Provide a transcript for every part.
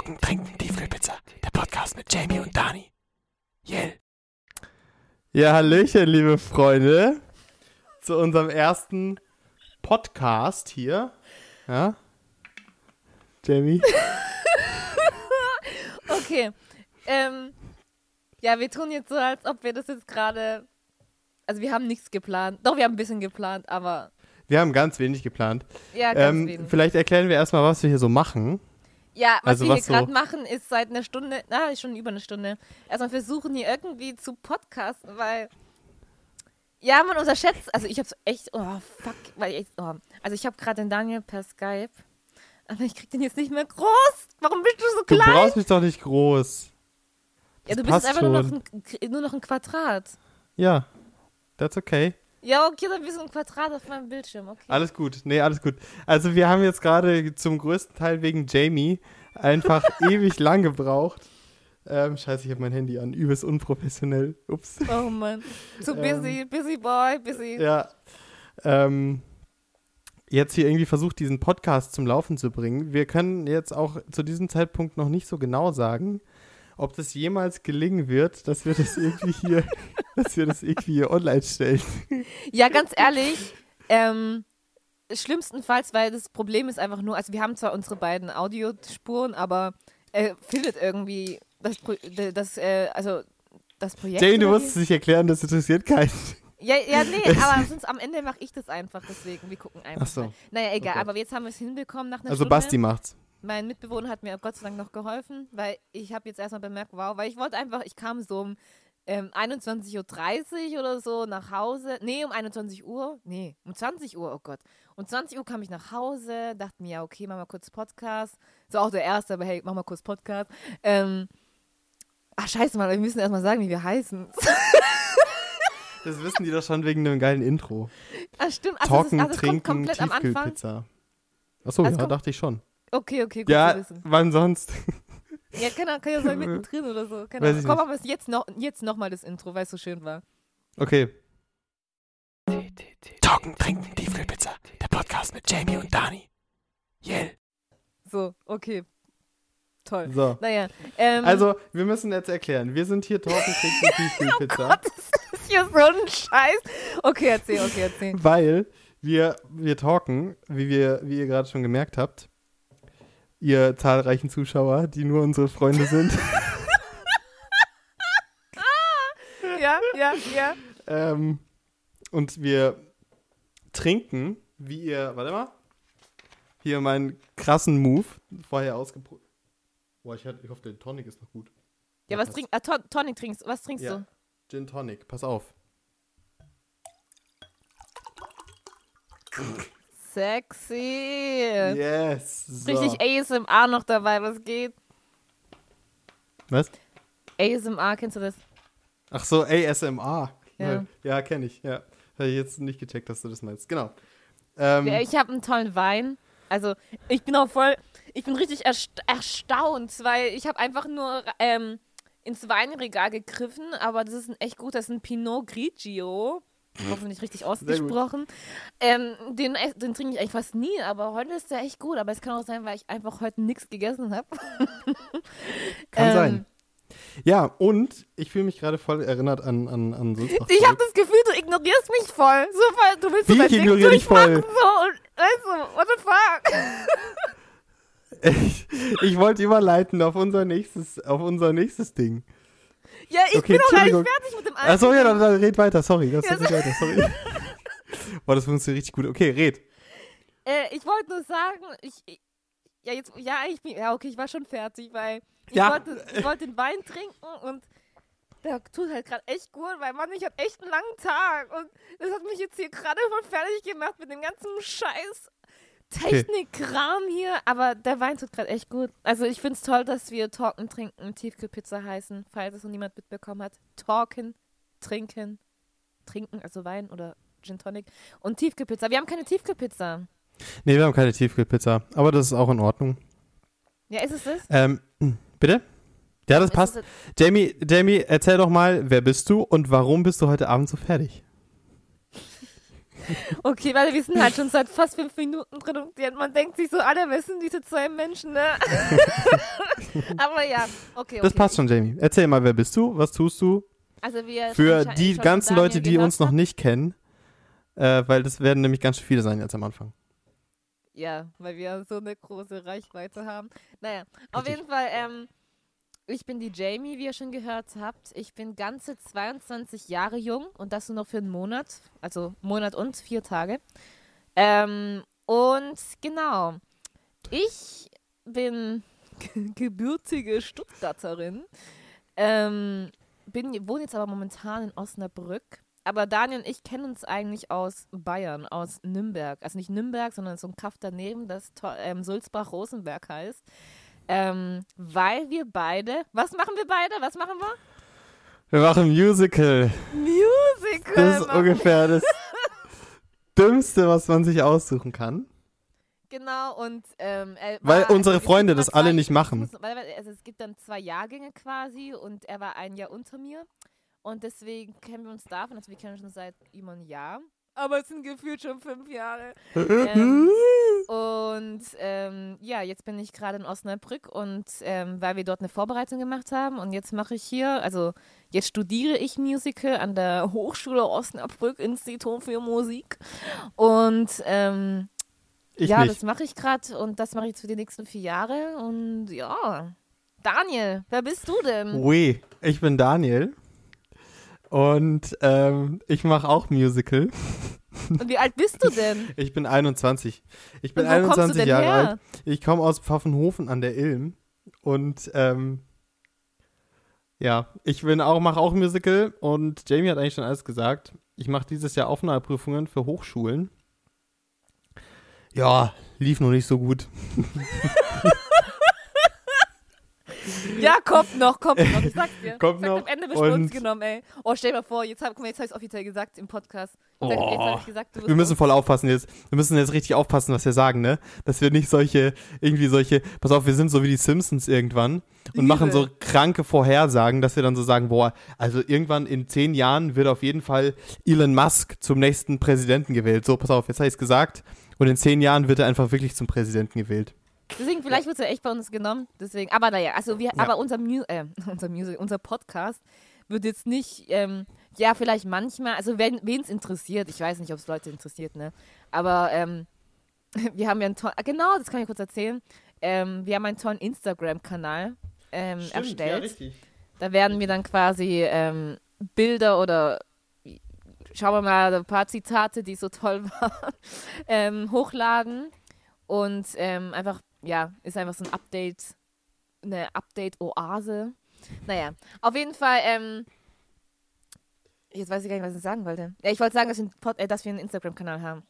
Talken, Trinken, Tiefkühlpizza. Der Podcast mit Jamie und Dani. Yell. Ja, Hallöchen, liebe Freunde, zu unserem ersten Podcast hier. Ja? Jamie? Okay. Ähm, ja, wir tun jetzt so, als ob wir das jetzt gerade. Also, wir haben nichts geplant. Doch, wir haben ein bisschen geplant, aber. Wir haben ganz wenig geplant. Ja, ganz Ähm, wenig. vielleicht erklären wir erstmal, was wir hier so machen. Ja, was also wir was hier gerade so- machen, ist seit einer Stunde, na, schon über eine Stunde, erstmal versuchen hier irgendwie zu podcasten, weil. Ja, man unterschätzt. Also, ich hab's echt. Oh, fuck. Weil ich, oh. Also, ich habe gerade den Daniel per Skype. Aber ich krieg den jetzt nicht mehr groß. Warum bist du so Du klein? brauchst mich doch nicht groß. ja, du das bist jetzt passt einfach nur noch, ein, nur noch ein Quadrat. Ja, that's okay. Ja, okay, dann bist du ein Quadrat auf meinem Bildschirm. Okay. Alles gut. Nee, alles gut. Also wir haben jetzt gerade zum größten Teil wegen Jamie einfach ewig lang gebraucht. Ähm, scheiße, ich habe mein Handy an. Übelst unprofessionell. Ups. Oh Mann. Zu busy, busy boy, busy. Ähm. Ja. Ähm, jetzt hier irgendwie versucht, diesen Podcast zum Laufen zu bringen. Wir können jetzt auch zu diesem Zeitpunkt noch nicht so genau sagen, ob das jemals gelingen wird, dass wir das irgendwie hier, dass wir das irgendwie hier online stellen. Ja, ganz ehrlich, ähm, schlimmstenfalls, weil das Problem ist einfach nur, also wir haben zwar unsere beiden Audiospuren, aber er findet irgendwie das, Pro das äh, also das Projekt. Jamie, du musst es nicht erklären, das interessiert keinen. Ja, ja, nee, aber sonst am Ende mache ich das einfach, deswegen, wir gucken einfach. Ach so. Naja, egal, Okay. aber jetzt haben wir es hinbekommen nach einer Also Stunde. Basti macht's. Mein Mitbewohner hat mir Gott sei Dank noch geholfen, weil ich habe jetzt erstmal bemerkt, wow, weil ich wollte einfach, ich kam so um ähm, 21.30 Uhr oder so nach Hause. Nee, um 21 Uhr. Nee, um 20 Uhr, oh Gott. Um 20 Uhr kam ich nach Hause, dachte mir, ja, okay, mach mal kurz Podcast. So auch der erste, aber hey, mach mal kurz Podcast. Ähm, ach, scheiße, Mann, wir müssen erstmal sagen, wie wir heißen. Das wissen die doch schon wegen einem geilen Intro. ah, stimmt. Also, Talken, das, also, trinken, komplett am Anfang. Tiefkühlpizza. Achso, Also ja, dachte ich schon. Okay, okay, gut Ja, zu wissen. wann sonst? Ja, kann, kann ja sein mittendrin oder so. Keine Ahnung. Komm, aber jetzt noch, jetzt noch mal das Intro, weil es so schön war. Okay. Talken, Trinken, Tiefkühlpizza. Der Podcast mit Jamie und Dani. Yell. So, okay. Toll. So. Naja, ähm, Also, wir müssen jetzt erklären. Wir sind hier Talken, Trinken, Tiefkühlpizza. Oh Gott, das ist hier so ein Scheiß. Okay, erzähl, okay, erzähl. Weil wir, wir talken, wie, wir, wie ihr gerade schon gemerkt habt, ihr zahlreichen Zuschauer, die nur unsere Freunde sind. Ja, ja, ja. ähm, und wir trinken, wie ihr, warte mal, hier meinen krassen Move vorher ausgeprobt. Boah, ich, ich hoffe, der Tonic ist noch gut. Ja, was passt. trinkst ah, Ton Tonic trinkst Was trinkst Ja. du? Gin Tonic, pass auf. Sexy. Yes. So. Richtig ASMR noch dabei, was geht? Was? ASMR, kennst du das? Ach so, ASMR. Ja. Ja, kenne ich, ja. Habe ich jetzt nicht gecheckt, dass du das meinst. Genau. Ähm, Ja, Ich habe einen tollen Wein. Also, ich bin auch voll, ich bin richtig ersta erstaunt, weil ich habe einfach nur ähm, ins Weinregal gegriffen, aber das ist ein echt gut, das ist ein Pinot Grigio. Hoffentlich richtig ausgesprochen. Ähm, den den trinke ich eigentlich fast nie, aber heute ist der echt gut. Aber es kann auch sein, weil ich einfach heute nichts gegessen habe. kann ähm, sein. Ja, und ich fühle mich gerade voll erinnert an, an, an Sulzbach Ich habe das Gefühl, du ignorierst mich voll. So voll, du willst Wie, so ich ignoriere dich voll? So, und, du, what the fuck? Ich, ich wollte überleiten auf unser nächstes, auf unser nächstes Ding. Ja, ich Okay, bin noch gar nicht fertig mit dem alten. Achso, ja, dann, dann red weiter, sorry. Das Ja, red weiter, sorry. Boah, das funktioniert richtig gut. Okay, red. Äh, ich wollte nur sagen, ich, ich ja jetzt, ja, ich bin, ja okay, ich war schon fertig, weil ich Ja. wollte, ich wollte den Wein trinken und der tut halt gerade echt gut, weil Mann, ich hatte echt einen langen Tag und das hat mich jetzt hier gerade voll fertig gemacht mit dem ganzen Scheiß Technikkram hier, aber der Wein tut gerade echt gut. Also ich finde es toll, dass wir Talken, Trinken, Tiefkühlpizza heißen, falls es noch niemand mitbekommen hat. Talken, Trinken, Trinken, also Wein oder Gin Tonic und Tiefkühlpizza. Wir haben keine Tiefkühlpizza. Nee, wir haben keine Tiefkühlpizza, aber das ist auch in Ordnung. Ja, ist es das? Ähm, bitte? Ja, das passt. Jamie, Jamie, erzähl doch mal, wer bist du und warum bist du heute Abend so fertig? Okay, weil wir sind halt schon seit fast fünf Minuten drin und man denkt sich so, alle wissen diese zwei Menschen, ne? Aber ja, okay, okay. Das passt schon, Jamie. Erzähl mal, wer bist du? Was tust du? Also wir Für die ganzen Leute, die uns noch nicht kennen, äh, weil das werden nämlich ganz schön viele sein jetzt am Anfang. Ja, weil wir so eine große Reichweite haben. Naja, auf Richtig. jeden Fall, ähm, ich bin die Jamie, wie ihr schon gehört habt. Ich bin ganze 22 Jahre jung und das nur noch für einen Monat, also Monat und vier Tage. Ähm, und genau, ich bin gebürtige Stuttgarterin. Ähm, bin, wohne jetzt aber momentan in Osnabrück. Aber Daniel und ich kennen uns eigentlich aus Bayern, aus Nürnberg. Also nicht Nürnberg, sondern so ein Kaff daneben, das ähm, Sulzbach-Rosenberg heißt. Ähm, weil wir beide, was machen wir beide? Was machen wir? Wir machen Musical. Musical. Das ist ungefähr das Dümmste, was man sich aussuchen kann. Genau, und ähm, er Weil war- unsere gibt Freunde das alle zwei- nicht machen. Muss, weil- also es gibt dann zwei Jahrgänge quasi und er war ein Jahr unter mir. Und deswegen kennen wir uns davon, also wir kennen uns schon seit über ein Jahr. Aber es sind gefühlt schon fünf Jahre. Ähm, und ähm, ja, jetzt bin ich gerade in Osnabrück und ähm, weil wir dort eine Vorbereitung gemacht haben und jetzt mache ich hier, also jetzt studiere ich Musical an der Hochschule Osnabrück Institut für Musik und ähm, ja, nicht. das mache ich gerade und das mache ich jetzt für die nächsten vier Jahre und ja, Daniel, wer bist du denn? Ui, ich bin Daniel. Und ähm, ich mache auch Musical. Und wie alt bist du denn? Ich bin 21. Ich bin Und wo kommst du 21 denn Jahre her? alt. Ich komme aus Pfaffenhofen an der Ilm. Und ähm, ja, ich bin auch, mache auch Musical und Jamie hat eigentlich schon alles gesagt. Ich mache dieses Jahr Aufnahmeprüfungen für Hochschulen. Ja, lief noch nicht so gut. Ja, kommt noch, kommt noch. Ich sag's dir. Kommt sag, noch Am Ende bist du uns genommen, ey. Oh, stell dir mal vor, jetzt habe guck mal, jetzt hab ich's offiziell gesagt im Podcast. Jetzt, Oh. hab gesagt, Wir müssen voll aufpassen jetzt. Wir müssen jetzt richtig aufpassen, was wir sagen, ne? Dass wir nicht solche, irgendwie solche, pass auf, wir sind so wie die Simpsons irgendwann und machen so kranke Vorhersagen, dass wir dann so sagen, boah, also irgendwann in zehn Jahren wird auf jeden Fall Elon Musk zum nächsten Präsidenten gewählt. So, pass auf, jetzt habe ich es gesagt. Und in zehn Jahren wird er einfach wirklich zum Präsidenten gewählt. Deswegen, vielleicht wird es ja echt bei uns genommen. Deswegen, aber naja, also wir, aber unser, Mu äh, unser Music, unser Podcast wird jetzt nicht, ähm, ja, vielleicht manchmal, also wen es interessiert, ich weiß nicht, ob es Leute interessiert, ne? Aber ähm, wir haben ja einen tollen, genau, das kann ich kurz erzählen. Ähm, wir haben einen tollen Instagram-Kanal ähm, erstellt. richtig. Da werden wir dann quasi ähm, Bilder oder schauen wir mal ein paar Zitate, die so toll waren, ähm, hochladen. Und ähm, einfach, ja, ist einfach so ein Update, eine Update-Oase. Naja, auf jeden Fall, ähm, jetzt weiß ich gar nicht, was ich sagen wollte. Ja, ich wollte sagen, dass wir einen, Pod äh, dass wir einen Instagram-Kanal haben.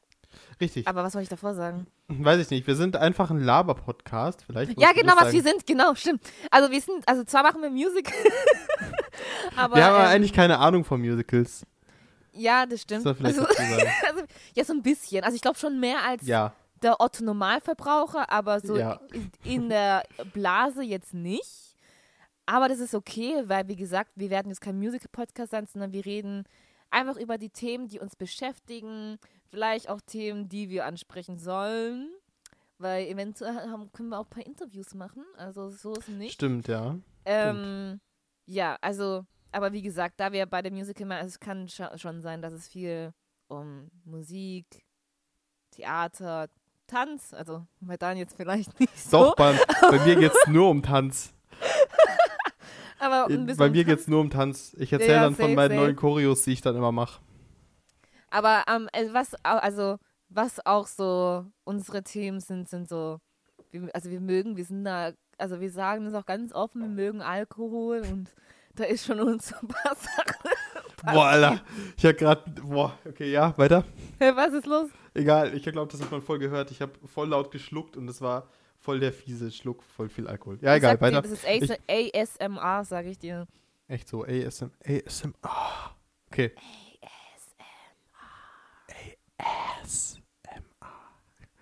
Richtig. Aber was soll ich davor sagen? Weiß ich nicht. Wir sind einfach ein Laber-Podcast. Vielleicht. Ja, genau, das was wir sagen. sind, genau, stimmt. Also wir sind, also zwar machen wir Musik, aber, Wir haben ähm, eigentlich keine Ahnung von Musicals. ja, das Das stimmt. vielleicht Also, also, ja, so ein bisschen. Also ich glaube schon mehr als Ja. Der Otto Normalverbraucher, aber so Ja. in, in der Blase jetzt nicht. Aber das ist okay, weil wie gesagt, wir werden jetzt kein Musical-Podcast sein, sondern wir reden einfach über die Themen, die uns beschäftigen, vielleicht auch Themen, die wir ansprechen sollen. Weil eventuell haben, können wir auch ein paar Interviews machen, also so ist es nicht. Stimmt, ja. Ähm, ja, also, aber wie gesagt, da wir bei der Musical machen, also es kann schon sein, dass es viel um Musik, Theater, Tanz, also bei Dan jetzt vielleicht nicht so, Doch, bei, bei mir geht es nur um Tanz. aber Bei mir geht es nur um Tanz. Ich erzähle Ja, dann von safe, meinen safe. neuen Choreos, die ich dann immer mache. Aber ähm, äh, was, also, was auch so unsere Themen sind, sind so, also wir mögen, wir sind da, also wir sagen das auch ganz offen, wir mögen Alkohol und da ist schon uns ein paar Sachen. Boah, Alter. Ich hab grad. Boah, okay, ja, weiter. Was ist los? Egal, ich glaube, das hat man voll gehört. Ich habe voll laut geschluckt und es war voll der fiese Schluck, voll viel Alkohol. Ja, Ich egal, sag dir, weiter. Das ist AS ASMR, sage ich dir. Echt so, ASM, ASM. ah, okay. ASMR.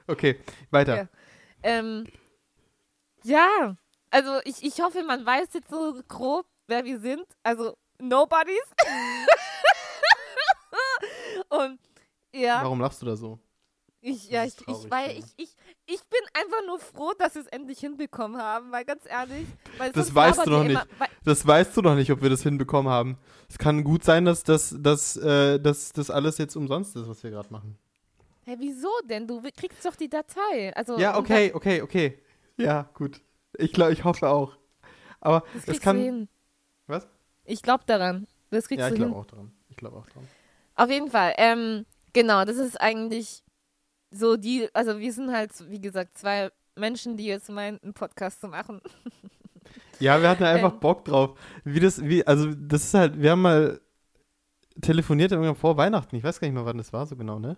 Okay, weiter. Ja. Ähm, ja, also ich, ich hoffe, man weiß jetzt so grob, wer wir sind. Also Nobodies. Und Ja, Warum lachst du da so? ich, ja, ich, ich, weil ja. ich, ich, ich bin einfach nur froh, dass wir es endlich hinbekommen haben, weil ganz ehrlich. Weil Das weißt du ihr nicht. Immer, Das weißt du doch nicht, ob wir das hinbekommen haben. Es kann gut sein, dass das, dass, äh, dass das alles jetzt umsonst ist, was wir gerade machen. hä, wieso denn? Du kriegst doch die Datei. Also, Ja, okay, okay, okay. Ja, gut. Ich glaube, ich hoffe auch. Aber das es kann. du hin. Was? Ich glaube daran. Das kriegst Ja, ich glaube auch dran. Ich glaube auch dran. Auf jeden Fall. Ähm, genau, das ist eigentlich so die, also wir sind halt, wie gesagt, zwei Menschen, die jetzt meinen, einen Podcast zu machen. Ja, wir hatten einfach Ähm. Bock drauf. Wie das, wie, also das ist halt, wir haben mal telefoniert irgendwann vor Weihnachten. Ich weiß gar nicht mehr, wann das war so genau, ne?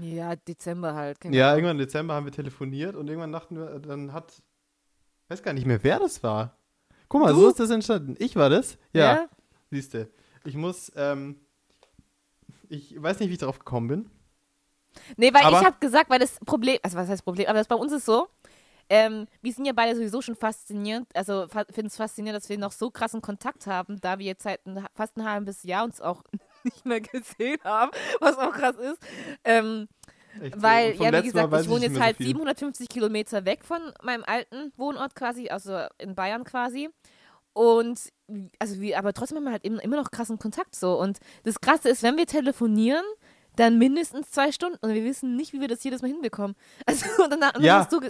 Ja, Dezember halt. Genau. Ja, irgendwann im Dezember haben wir telefoniert und irgendwann dachten wir, dann hat, ich weiß gar nicht mehr, wer das war. Guck mal, Du? so ist das entstanden. Ich war das? Ja, Ja? siehst du. Ich muss, ähm, ich weiß nicht, wie ich darauf gekommen bin. Nee, weil Aber- ich habe gesagt, weil das Problem, also was heißt Problem, aber das bei uns ist so, ähm, wir sind ja beide sowieso schon fasziniert, also finden es faszinierend, dass wir noch so krassen Kontakt haben, da wir jetzt seit ein, fast ein halbes Jahr uns auch nicht mehr gesehen haben, was auch krass ist. Ähm, so. Weil, ja, wie gesagt, ich wohne jetzt halt so viel. 750 Kilometer weg von meinem alten Wohnort quasi, also in Bayern quasi. Und also wir, aber trotzdem haben wir halt immer, immer noch krassen Kontakt so. Und das Krasse ist, wenn wir telefonieren, dann mindestens zwei Stunden und wir wissen nicht, wie wir das jedes Mal hinbekommen. Also und dann, und Ja. hast du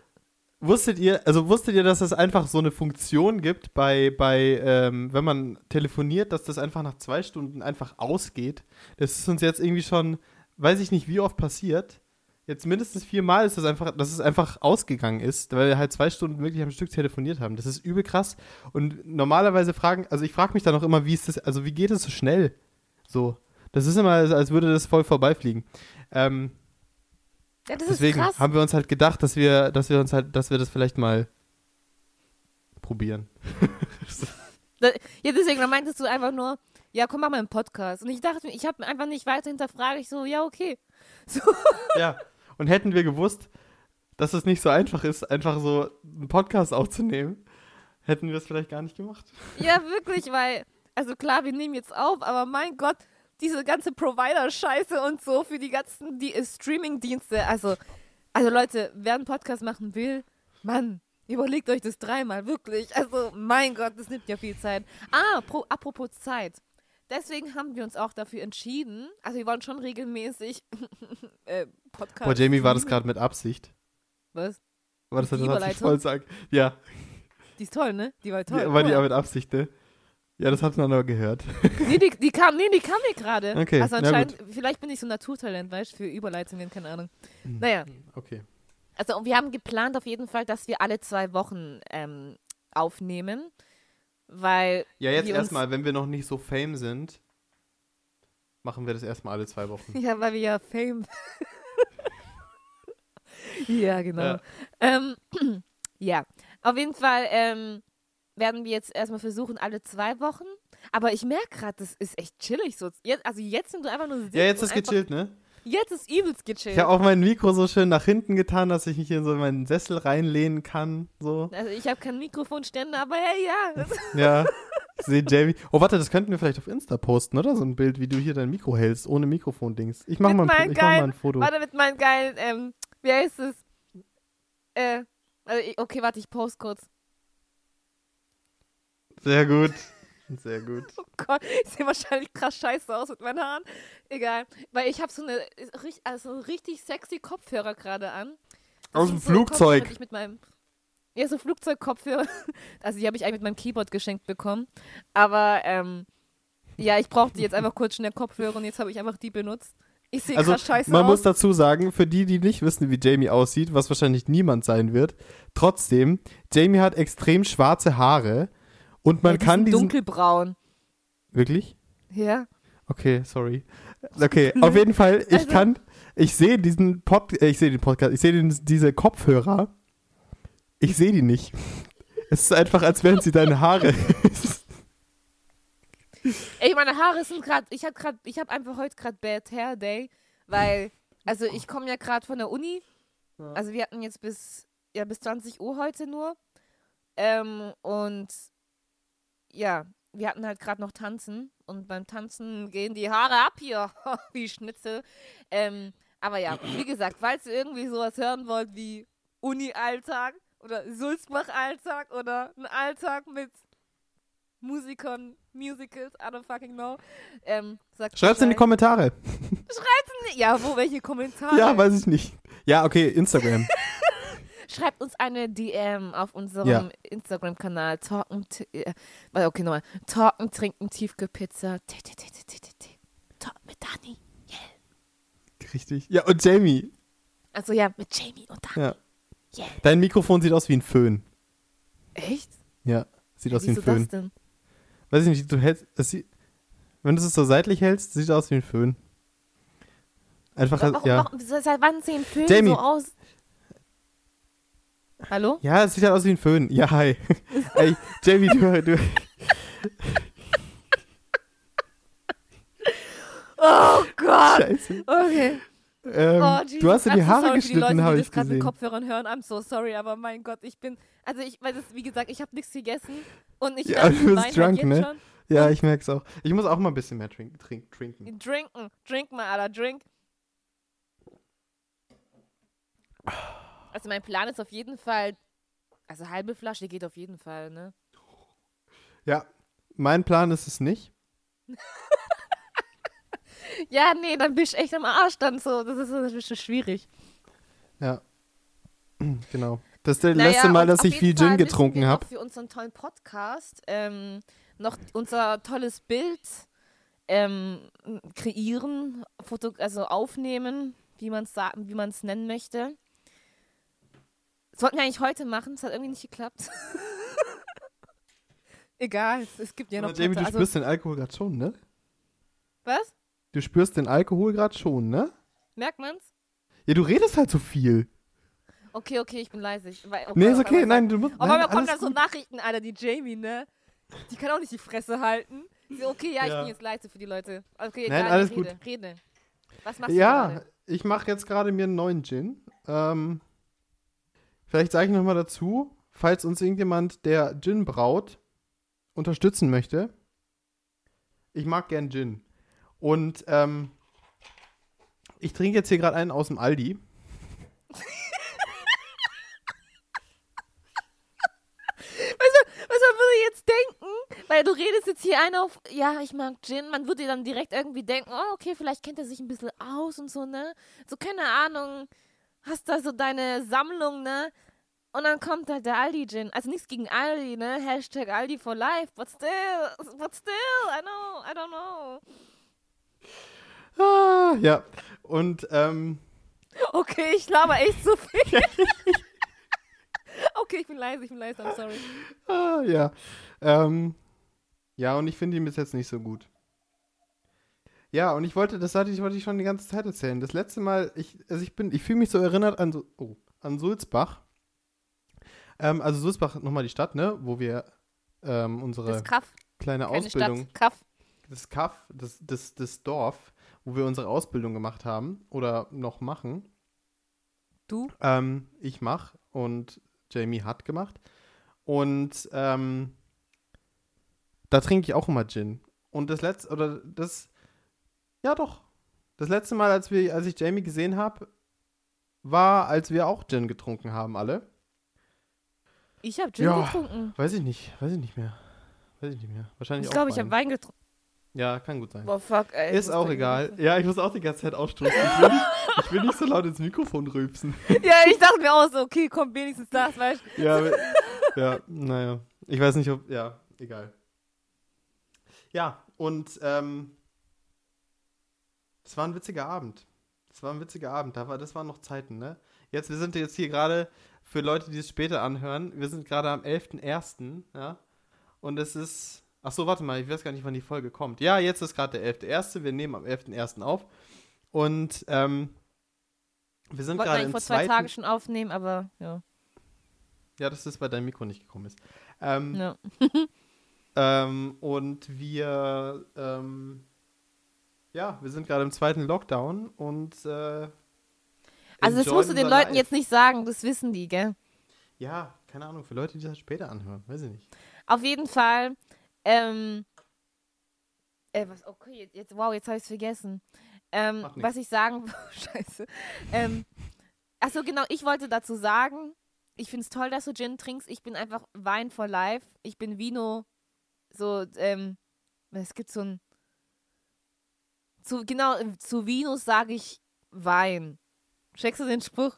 Wusstet ihr, also wusstet ihr, dass es einfach so eine Funktion gibt bei, bei ähm, wenn man telefoniert, dass das einfach nach zwei Stunden einfach ausgeht? Das ist uns jetzt irgendwie schon, weiß ich nicht, wie oft passiert. Jetzt mindestens viermal ist das einfach, dass es einfach ausgegangen ist, weil wir halt zwei Stunden wirklich am Stück telefoniert haben. Das ist übel krass. Und normalerweise fragen, also ich frage mich dann auch immer, wie ist das, also wie geht es so schnell? So. Das ist immer, als würde das voll vorbeifliegen. Ähm, ja, das Deswegen ist krass. haben wir uns halt gedacht, dass wir, dass wir uns halt, dass wir das vielleicht mal probieren. Ja, deswegen dann meintest du einfach nur, ja, komm, mach mal einen Podcast. Und ich dachte mir, ich habe einfach nicht weiter hinterfragt. Ich so, ja, okay. So, ja. Und hätten wir gewusst, dass es nicht so einfach ist, einfach so einen Podcast aufzunehmen, hätten wir es vielleicht gar nicht gemacht. Ja, wirklich, weil, also klar, wir nehmen jetzt auf, aber mein Gott, diese ganze Provider-Scheiße und so für die ganzen die Streaming-Dienste. Also, also Leute, wer einen Podcast machen will, Mann, überlegt euch das dreimal, wirklich. Also, mein Gott, das nimmt ja viel Zeit. Ah, pro, apropos Zeit. Deswegen haben wir uns auch dafür entschieden, also wir wollen schon regelmäßig äh, Podcast. Boah, Jamie war das gerade mit Absicht. Was? War das Die das, was ich voll sagen? Ja, Die ist toll, ne? Die war toll. die, war die aber mit Absicht, ne? Ja, das hat man aber gehört. Nee, die, die kam, nee, die kam mir gerade. Okay, Also anscheinend, vielleicht bin ich so ein Naturtalent, weißt du, für Überleitungen, keine Ahnung. Naja, Okay. also wir haben geplant auf jeden Fall, dass wir alle zwei Wochen ähm, aufnehmen, weil Ja, jetzt erstmal, wenn wir noch nicht so fame sind, machen wir das erstmal alle zwei Wochen. Ja, weil wir ja Fame. ja, genau. Ja. Ähm, ja, auf jeden Fall ähm, werden wir jetzt erstmal versuchen, alle zwei Wochen. Aber ich merke gerade, das ist echt chillig so. Jetzt, also jetzt sind du einfach nur Ja, jetzt ist gechillt, ne? Jetzt ist übelst gechillt. Ich habe auch mein Mikro so schön nach hinten getan, dass ich mich in so meinen Sessel reinlehnen kann. So. Also ich habe keinen Mikrofonständer, aber hey, ja. Ja. Ich sehe Jamie. Oh, warte, das könnten wir vielleicht auf Insta posten, oder? So ein Bild, wie du hier dein Mikro hältst, ohne Mikrofon-Dings. Ich mach, Mit mal ein, ich mach mal geilen- ein Foto. warte mit meinem geilen, ähm, wie heißt es? Äh, also okay, warte, ich post kurz. Sehr gut. Sehr gut. Oh Gott, ich sehe wahrscheinlich krass scheiße aus mit meinen Haaren. Egal, weil ich habe so eine also richtig sexy Kopfhörer gerade an. Das Aus dem so Flugzeug. ich mit meinem ja, so Flugzeugkopfhörer. Also die habe ich eigentlich mit meinem Keyboard geschenkt bekommen. Aber ähm, ja, ich brauchte jetzt einfach kurz schnell Kopfhörer und jetzt habe ich einfach die benutzt. Ich sehe Also, krass scheiße man aus. muss dazu sagen, für die, die nicht wissen, wie Jamie aussieht, was wahrscheinlich niemand sein wird, trotzdem, Jamie hat extrem schwarze Haare und man ja, die kann sind diesen. dunkelbraun. Wirklich? Ja. Okay, sorry. Okay, auf jeden Fall, ich Also- kann, ich sehe diesen Pod, ich sehe den Podcast, ich sehe den, diese Kopfhörer, ich sehe die nicht. Es ist einfach, als wären sie deine Haare. Ey, meine Haare sind gerade, ich habe gerade, ich habe einfach heute gerade Bad Hair Day, weil, also ich komme ja gerade von der Uni, also wir hatten jetzt bis, ja, bis 20 Uhr heute nur ähm, und ja, wir hatten halt gerade noch tanzen und beim Tanzen gehen die Haare ab hier, wie Schnitzel. Ähm, aber ja, wie gesagt, falls ihr irgendwie sowas hören wollt wie Uni-Alltag oder Sulzbach-Alltag oder ein Alltag mit Musikern, Musicals, I don't fucking know, ähm, sagt Schreib's in die. Kommentare. Ja, wo, welche Kommentare? Ja, weiß ich nicht. Ja, okay, Instagram. Schreibt uns eine DM auf unserem Ja. Instagram-Kanal. Talken, äh, warte, okay, nochmal. Talken, trinken, Tiefkühlpizza. Talk mit Dani. Richtig. Ja, und Jamie. Also ja, mit Jamie und Dani. Ja. Yeah. Dein Mikrofon sieht aus wie ein Föhn. Echt? Ja, sieht aus wie ein Föhn. das denn? Weiß ich nicht, du hältst, sieht, wenn du es so seitlich hältst, sieht es aus wie ein Föhn. Einfach, Warum, ja. warum, seit wann sehen Filme Jamie. so aus? Hallo? Ja, es sieht halt aus wie ein Föhn. Ja, hi. Ey, Jamie, du, du, Oh Gott! Scheiße. Okay. Ähm, Oh, du hast dir die so Haare Leute, geschnitten, habe die ich das gesehen. Kopfhörern hören. I'm so sorry, aber mein Gott, ich bin, also ich, weil das, wie gesagt, ich habe nichts gegessen und ich Ja, du bist drunk, ne? schon. Ja, ich merk's auch. Ich muss auch mal ein bisschen mehr trink, trink, trinken. Trinken, drink mal, Alter, drink. Also mein Plan ist auf jeden Fall, also halbe Flasche geht auf jeden Fall, ne? Ja, mein Plan ist es nicht. Ja, nee, dann bist du echt am Arsch dann so. Das ist ein bisschen schwierig. Ja. Genau. Das ist der Naja, letzte Mal, dass ich viel Fall Gin getrunken habe. Für unseren tollen Podcast ähm, noch unser tolles Bild ähm, kreieren, Foto also aufnehmen, wie man es wie man es nennen möchte. Das wollten wir eigentlich heute machen, es hat irgendwie nicht geklappt. Egal, es, es gibt ja noch Aber Jamie, du also, spürst den Alkohol gerade schon, ne? Was? Du spürst den Alkohol gerade schon, ne? Merkt man's? Ja, du redest halt so viel. Okay, okay, ich bin leise. Ich, weil, Nee, ist okay, nein, du musst. Auf nein, einmal kommen da so. Nachrichten, Alter, die Jamie, ne? Die kann auch nicht die Fresse halten. So, okay, ja, ich Ja. bin jetzt leise für die Leute. Okay, Nein, egal, alles rede, gut. rede. Was machst du Ja, ich mache jetzt gerade mir einen neuen Gin. Ähm, vielleicht sage ich nochmal dazu, falls uns irgendjemand, der Gin braut, unterstützen möchte. Ich mag gern Gin. Und ähm, ich trinke jetzt hier gerade einen aus dem Aldi. Jetzt denken, weil du redest jetzt hier einer auf, ja, ich mag Gin, man würde dann direkt irgendwie denken, oh, okay, vielleicht kennt er sich ein bisschen aus und so, ne? So, keine Ahnung, hast da so deine Sammlung, ne? Und dann kommt halt der Aldi-Gin. Also nichts gegen Aldi, ne? Hashtag Aldi for life, but still, but still, I know, I don't know. Ah, ja. Und ähm, Okay, ich laber echt so viel. okay, ich bin leise, ich bin leise, I'm sorry. Ah, ja. Ähm, ja, und ich finde ihn bis jetzt nicht so gut. Ja, und ich wollte, das hatte ich, wollte ich schon die ganze Zeit erzählen. Das letzte Mal, ich, also ich bin, ich fühle mich so erinnert an, oh, an Sulzbach. Ähm, also Sulzbach, nochmal die Stadt, ne, wo wir ähm, unsere kleine keine Ausbildung, Stadt. Kaff. das Kaff, das, das, das Dorf, wo wir unsere Ausbildung gemacht haben oder noch machen. Du? Ähm, ich mach und Jamie hat gemacht. Und ähm, da trinke ich auch immer Gin. Und das letzte, oder das, ja doch. Das letzte Mal, als, wir, als ich Jamie gesehen habe, war, als wir auch Gin getrunken haben, alle. Ich habe Gin Ja. getrunken. Weiß ich nicht, weiß ich nicht mehr. Weiß ich nicht mehr. Wahrscheinlich Ich glaube, ich habe Wein getrunken. Ja, kann gut sein. Boah, fuck, ey. Ist auch egal. Ja, ich muss auch die ganze Zeit ausstoßen. Ich will, nicht, ich will nicht so laut ins Mikrofon rülpsen. Ja, ich dachte mir auch so, okay, komm, wenigstens das, weißt du. Ja, ja, naja. Ich weiß nicht, ob. Ja, egal. Ja, und ähm, das war ein witziger Abend. Das war ein witziger Abend. Da war, das waren noch Zeiten, ne? Jetzt, wir sind jetzt hier gerade, für Leute, die es später anhören, wir sind gerade am 11.01., ja? Und es ist. Ach so, warte mal, ich weiß gar nicht, wann die Folge kommt. Ja, jetzt ist gerade der 11.01., wir nehmen am 11.01. auf. Und ähm, wir sind gerade eigentlich im vor zwei. Tagen schon aufnehmen, aber ja. Ja, dass das bei deinem Mikro nicht gekommen ist. Ähm, ja. Ähm, und wir, ähm, ja, wir sind gerade im zweiten Lockdown und äh, Also das musst du den Leuten Life. jetzt nicht sagen, das wissen die, gell? Ja, keine Ahnung, für Leute, die das später anhören, weiß ich nicht. Auf jeden Fall, ähm, Äh, was, okay, jetzt, wow, jetzt habe ich es vergessen. Ähm, was ich sagen, scheiße. Ähm, achso, genau, ich wollte dazu sagen, ich finde es toll, dass du Gin trinkst. Ich bin einfach Wein for Life. Ich bin Vino, so, ähm, es gibt so ein, zu, genau, äh, zu Vinos sage ich Wein. Checkst du den Spruch?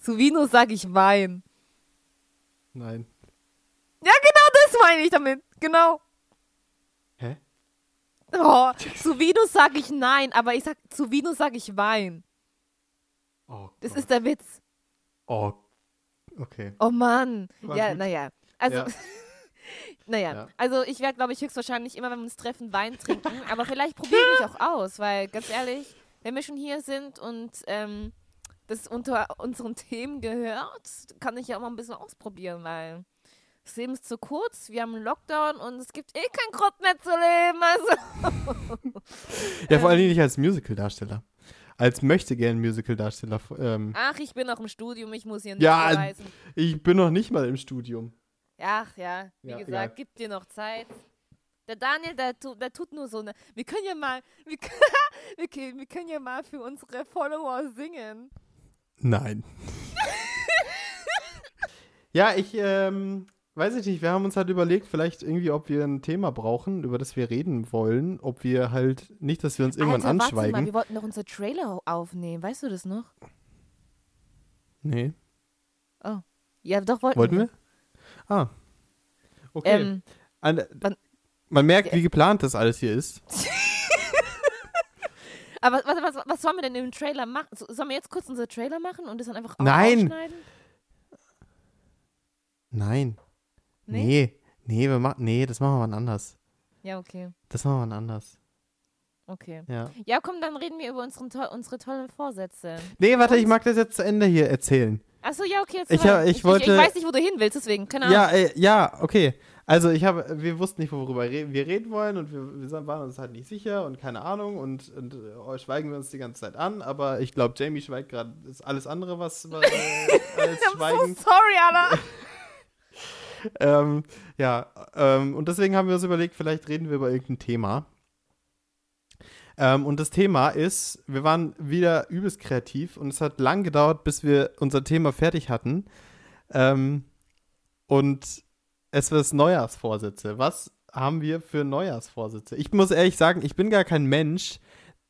Zu Vinos sage ich Wein. Nein. Ja, genau das meine ich damit. Genau. Hä? Oh, zu Venus sage ich nein, aber ich sag zu Venus sage ich Wein. Oh, Das Gott. ist der Witz. Oh. Okay. Oh Mann. War ja, naja. Also, Ja. naja. Ja. Also ich werde, glaube ich, höchstwahrscheinlich immer, wenn wir uns treffen, Wein trinken. aber vielleicht probiere ich mich auch aus, weil ganz ehrlich, wenn wir schon hier sind und ähm, das unter unseren Themen gehört, kann ich ja auch mal ein bisschen ausprobieren, weil das Leben ist zu kurz, wir haben einen Lockdown und es gibt eh keinen Grund mehr zu leben. Also. Ja, vor allen Dingen nicht als Musical-Darsteller. Als möchte gern Musical-Darsteller. Ähm, Ach, ich bin noch im Studium, ich muss hier nicht Ja, beweisen. ich bin noch nicht mal im Studium. Ach ja, wie Ja, gesagt, egal. gib dir noch Zeit. Der Daniel, der, tu, der tut nur so eine. Wir können ja mal. Wir, können- wir, können- wir ja mal für unsere Follower singen. Nein. ja, ich, ähm, weiß ich nicht, wir haben uns halt überlegt, vielleicht irgendwie, ob wir ein Thema brauchen, über das wir reden wollen, ob wir halt, nicht, dass wir uns irgendwann Alter, warte mal, anschweigen. wir wollten doch unser Trailer aufnehmen. Weißt du das noch? Nee, Ja, doch wollten, wollten wir? Ah. Okay. Ähm, An, wann- man merkt, wie geplant das alles hier ist. aber was, was, was sollen wir denn im Trailer machen? So- Sollen wir jetzt kurz unser Trailer machen und das dann einfach Nein. Nein. Nee? Nee. Nee, wir machen, nee, das machen wir wann anders. Ja, okay. Das machen wir wann anders. Okay. Ja. Ja, komm, dann reden wir über unseren unsere tollen Vorsätze. Nee, warte, ich mag das jetzt zu Ende hier erzählen. Achso, ja, okay. Jetzt Ich hab- ich ich, wollte- ich weiß nicht, wo du hin willst, deswegen. Keine Ahnung. Ja, äh, ja, okay. Also ich habe, wir wussten nicht, worüber wir reden wollen und wir, wir waren uns halt nicht sicher und keine Ahnung und, und äh, schweigen wir uns die ganze Zeit an, aber ich glaube, Jamie schweigt gerade, ist alles andere, was, was äh, als I'm so Schweigen. sorry, Anna. Ähm, ja, ähm, und deswegen haben wir uns überlegt, vielleicht reden wir über irgendein Thema. Ähm, und das Thema ist, wir waren wieder übelst kreativ und es hat lang gedauert, bis wir unser Thema fertig hatten. Ähm, und es wird Neujahrsvorsätze. Was haben wir für Neujahrsvorsätze? Ich muss ehrlich sagen, ich bin gar kein Mensch,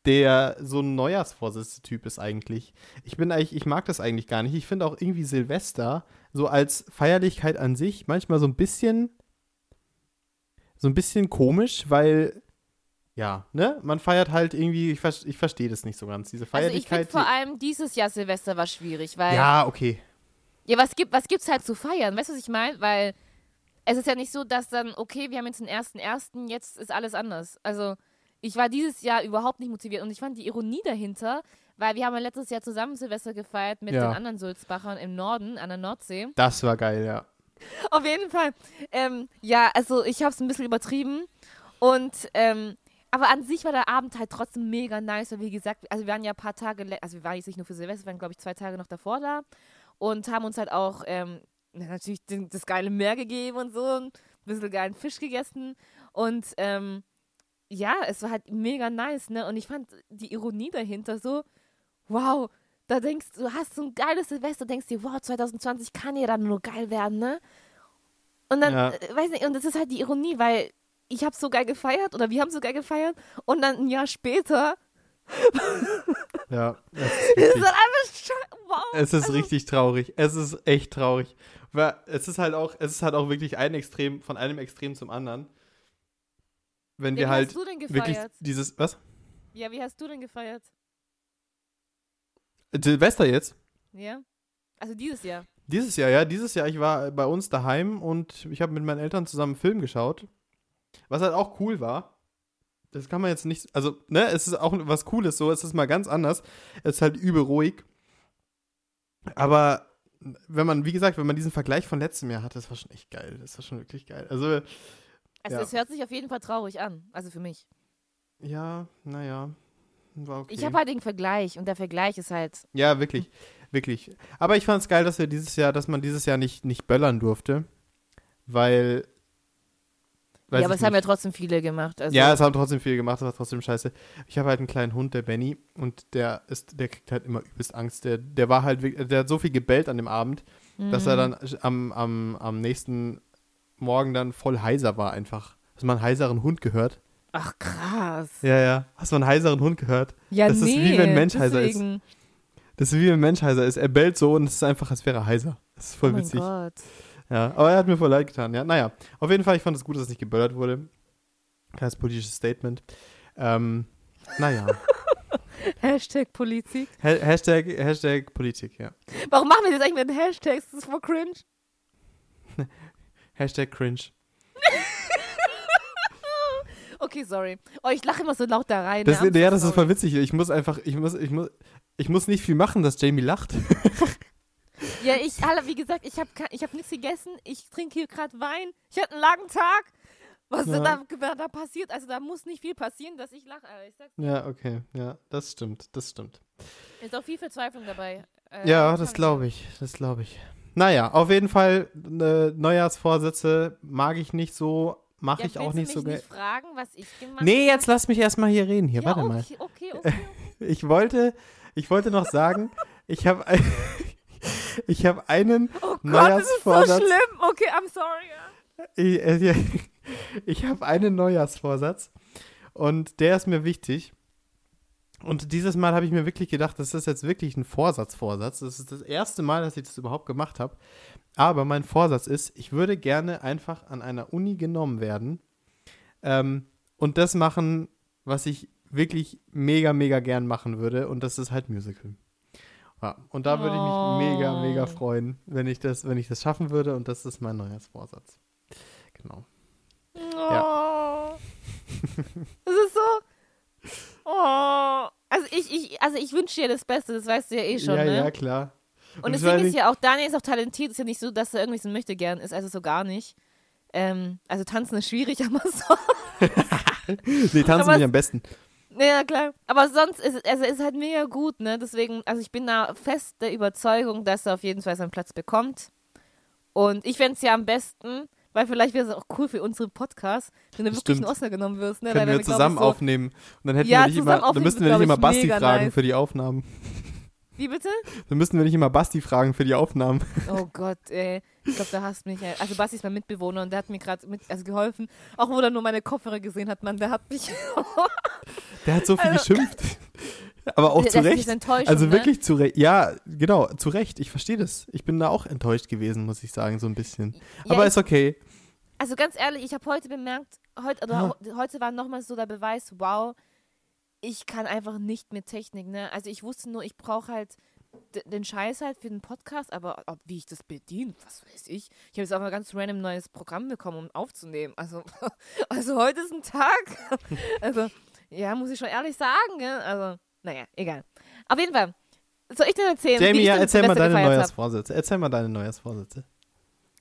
der so ein Neujahrsvorsätze-Typ ist eigentlich. Ich bin eigentlich, ich mag das eigentlich gar nicht. Ich finde auch irgendwie Silvester so als Feierlichkeit an sich manchmal so ein bisschen so ein bisschen komisch, weil ja, ne? Man feiert halt irgendwie, ich, ich verstehe das nicht so ganz, diese Also ich Feierlichkeit. finde vor allem dieses Jahr Silvester war schwierig, weil ja, okay. ja was gibt was gibt's halt zu feiern, weißt du was ich meine? Weil es ist ja nicht so, dass dann okay, wir haben jetzt den ersten ersten, jetzt ist alles anders. Also ich war dieses Jahr überhaupt nicht motiviert und ich fand die Ironie dahinter, weil wir haben ja letztes Jahr zusammen Silvester gefeiert mit Ja. den anderen Sulzbachern im Norden an der Nordsee. Das war geil, ja. Auf jeden Fall. Ähm, ja, also ich habe es ein bisschen übertrieben. Und, ähm, aber an sich war der Abend halt trotzdem mega nice. Weil wie gesagt, also wir waren ja ein paar Tage, also wir waren jetzt nicht nur für Silvester, wir waren glaube ich zwei Tage noch davor da. Und haben uns halt auch ähm, na, natürlich den, das geile Meer gegeben und so. Ein bisschen geilen Fisch gegessen. Und ähm, ja, es war halt mega nice, ne? Und ich fand die Ironie dahinter so, wow, da denkst du, du hast so ein geiles Silvester, denkst dir, wow, 2020 kann ja dann nur geil werden, ne? Und dann, Ja. äh, weiß nicht, und das ist halt die Ironie, weil ich habe so geil gefeiert oder wir haben so geil gefeiert und dann ein Jahr später Ja, es ist ist es richtig, dann einfach wow. es ist also, richtig traurig. Es ist echt traurig. Weil es ist halt auch, es ist halt auch wirklich ein Extrem, von einem Extrem zum anderen. Wenn Ja, wir wie halt hast du denn wirklich gefeiert? dieses, was? Ja, wie hast du denn gefeiert? Silvester jetzt? Ja? Also dieses Jahr. Dieses Jahr, ja, dieses Jahr, ich war bei uns daheim und ich habe mit meinen Eltern zusammen einen Film geschaut. Was halt auch cool war. Das kann man jetzt nicht, also, ne, es ist auch was Cooles so, es ist mal ganz anders. Es ist halt übel ruhig. Aber wenn man, wie gesagt, wenn man diesen Vergleich von letztem Jahr hat, das war schon echt geil. Das war schon wirklich geil. Also, Also Ja. es hört sich auf jeden Fall traurig an. Also für mich. ja, naja, war okay. Ich habe halt den Vergleich und der Vergleich ist halt. Ja, wirklich, wirklich. Aber ich fand es geil, dass wir dieses Jahr, dass man dieses Jahr nicht, nicht böllern durfte. Weil ja, aber es haben ja trotzdem viele gemacht. Also, ja, es haben trotzdem viel gemacht, das war trotzdem scheiße. Ich habe halt einen kleinen Hund, der Benny, und der ist, der kriegt halt immer übelst Angst. Der, der war halt, der hat so viel gebellt an dem Abend, dass er Mhm. dann am, am, am nächsten Morgen dann voll heiser war einfach. Hast du mal einen heiseren Hund gehört? Ach, krass. Ja, ja. Hast du mal einen heiseren Hund gehört? Ja, Das ist nee, wie wenn ein Mensch heiser ist. Das ist wie wenn ein Mensch heiser ist. Er bellt so und es ist einfach, als wäre er heiser. Das ist voll oh mein witzig. Gott. Ja, aber er hat mir voll leid getan. Ja, naja. Auf jeden Fall, ich fand es gut, dass es nicht geböllert wurde. Kleines politisches Statement. Ähm, naja. Hashtag Politik. Ha Hashtag, Hashtag Politik, ja. Warum machen wir das eigentlich mit Hashtags? Das ist voll cringe. Hashtag cringe. Okay, sorry. Oh, ich lache immer so laut da rein. Das, ne? Ja, das ist voll witzig. Ich muss einfach, ich muss, ich muss, ich muss nicht viel machen, dass Jamie lacht. Ja, ich, Alter, wie gesagt, ich habe ich hab nichts gegessen. Ich trinke hier gerade Wein. Ich hatte einen langen Tag. Was Ja. da, da, passiert? Also, da muss nicht viel passieren, dass ich lache. Ja, okay. Ja, das stimmt. Das stimmt. Ist auch viel Verzweiflung dabei. Äh, Ja, das glaube ich. Das glaube ich. Naja, auf jeden Fall, äh, Neujahrsvorsätze mag ich nicht so, mache Ja, ich auch nicht so nicht fragen, was ich gemacht Nee, jetzt lass mich erstmal hier reden. Hier, ja, warte okay, mal. Okay, okay, Ich wollte, ich wollte noch sagen, ich habe ich habe einen Oh Gott, das ist so Neujahrsvorsatz. schlimm. Okay, I'm sorry. Ich, äh, ich habe einen Neujahrsvorsatz und der ist mir wichtig. Und dieses Mal habe ich mir wirklich gedacht, das ist jetzt wirklich ein Vorsatzvorsatz. Das ist das erste Mal, dass ich das überhaupt gemacht habe. Aber mein Vorsatz ist, ich würde gerne einfach an einer Uni genommen werden ähm, und das machen, was ich wirklich mega, mega gern machen würde. Und das ist halt Musical. Ja, und da würde ich mich mega, mega Oh. freuen, wenn ich das, wenn ich das schaffen würde. Und das ist mein Neujahrsvorsatz. Genau. Oh. Das ist so. Oh. Also ich, ich, also ich wünsche dir das Beste, das weißt du ja eh schon, ja, ne? ja, klar. Und Und es deswegen ist ja auch, Daniel ist auch talentiert, ist ja nicht so, dass er irgendwie so möchte gern ist, also so gar nicht. Ähm, also tanzen ist schwierig, aber so. Nee, tanzen Aber bin ich am besten. Ja, klar. Aber sonst ist es, also ist halt mega gut, ne? Deswegen, also ich bin da fest der Überzeugung, dass er auf jeden Fall seinen Platz bekommt. Und ich fände es ja am besten, weil vielleicht wäre es auch cool für unseren Podcast, wenn du wirklich einen Oscar genommen wirst, ne? Können wir zusammen so, aufnehmen. Und dann hätten Ja, wir nicht zusammen immer, dann müssten wir nicht immer Basti mega fragen nice. für die Aufnahmen. Wie bitte? Dann müssten wir nicht immer Basti fragen für die Aufnahmen. Oh Gott, ey. Ich glaube, da hasst mich. Ey. Also Basti ist mein Mitbewohner und der hat mir gerade mit, also geholfen. Auch wo er nur meine Kopfhörer gesehen hat, Mann, der hat mich. Der hat so viel Also- geschimpft. Aber auch der, zu Recht. enttäuscht. Also ne? wirklich zu Recht. Ja, genau, zu Recht. Ich verstehe das. Ich bin da auch enttäuscht gewesen, muss ich sagen, so ein bisschen. Ja, Aber ich- ist okay. Also ganz ehrlich, ich habe heute bemerkt, heute, oder Ja. heute war nochmal so der Beweis, wow, ich kann einfach nicht mit Technik, ne? Also ich wusste nur, ich brauche halt den Scheiß halt für den Podcast, aber ob, wie ich das bediene, was weiß ich. Ich habe jetzt auch mal ganz random neues Programm bekommen, um aufzunehmen. Also, also heute ist ein Tag. Also, ja, muss ich schon ehrlich sagen, ne? Also, naja, egal. Auf jeden Fall. Soll ich dir erzählen, Jamie, ja, erzähl mal deine? Neujahrsvorsätze. Erzähl mal deine Neujahrsvorsätze.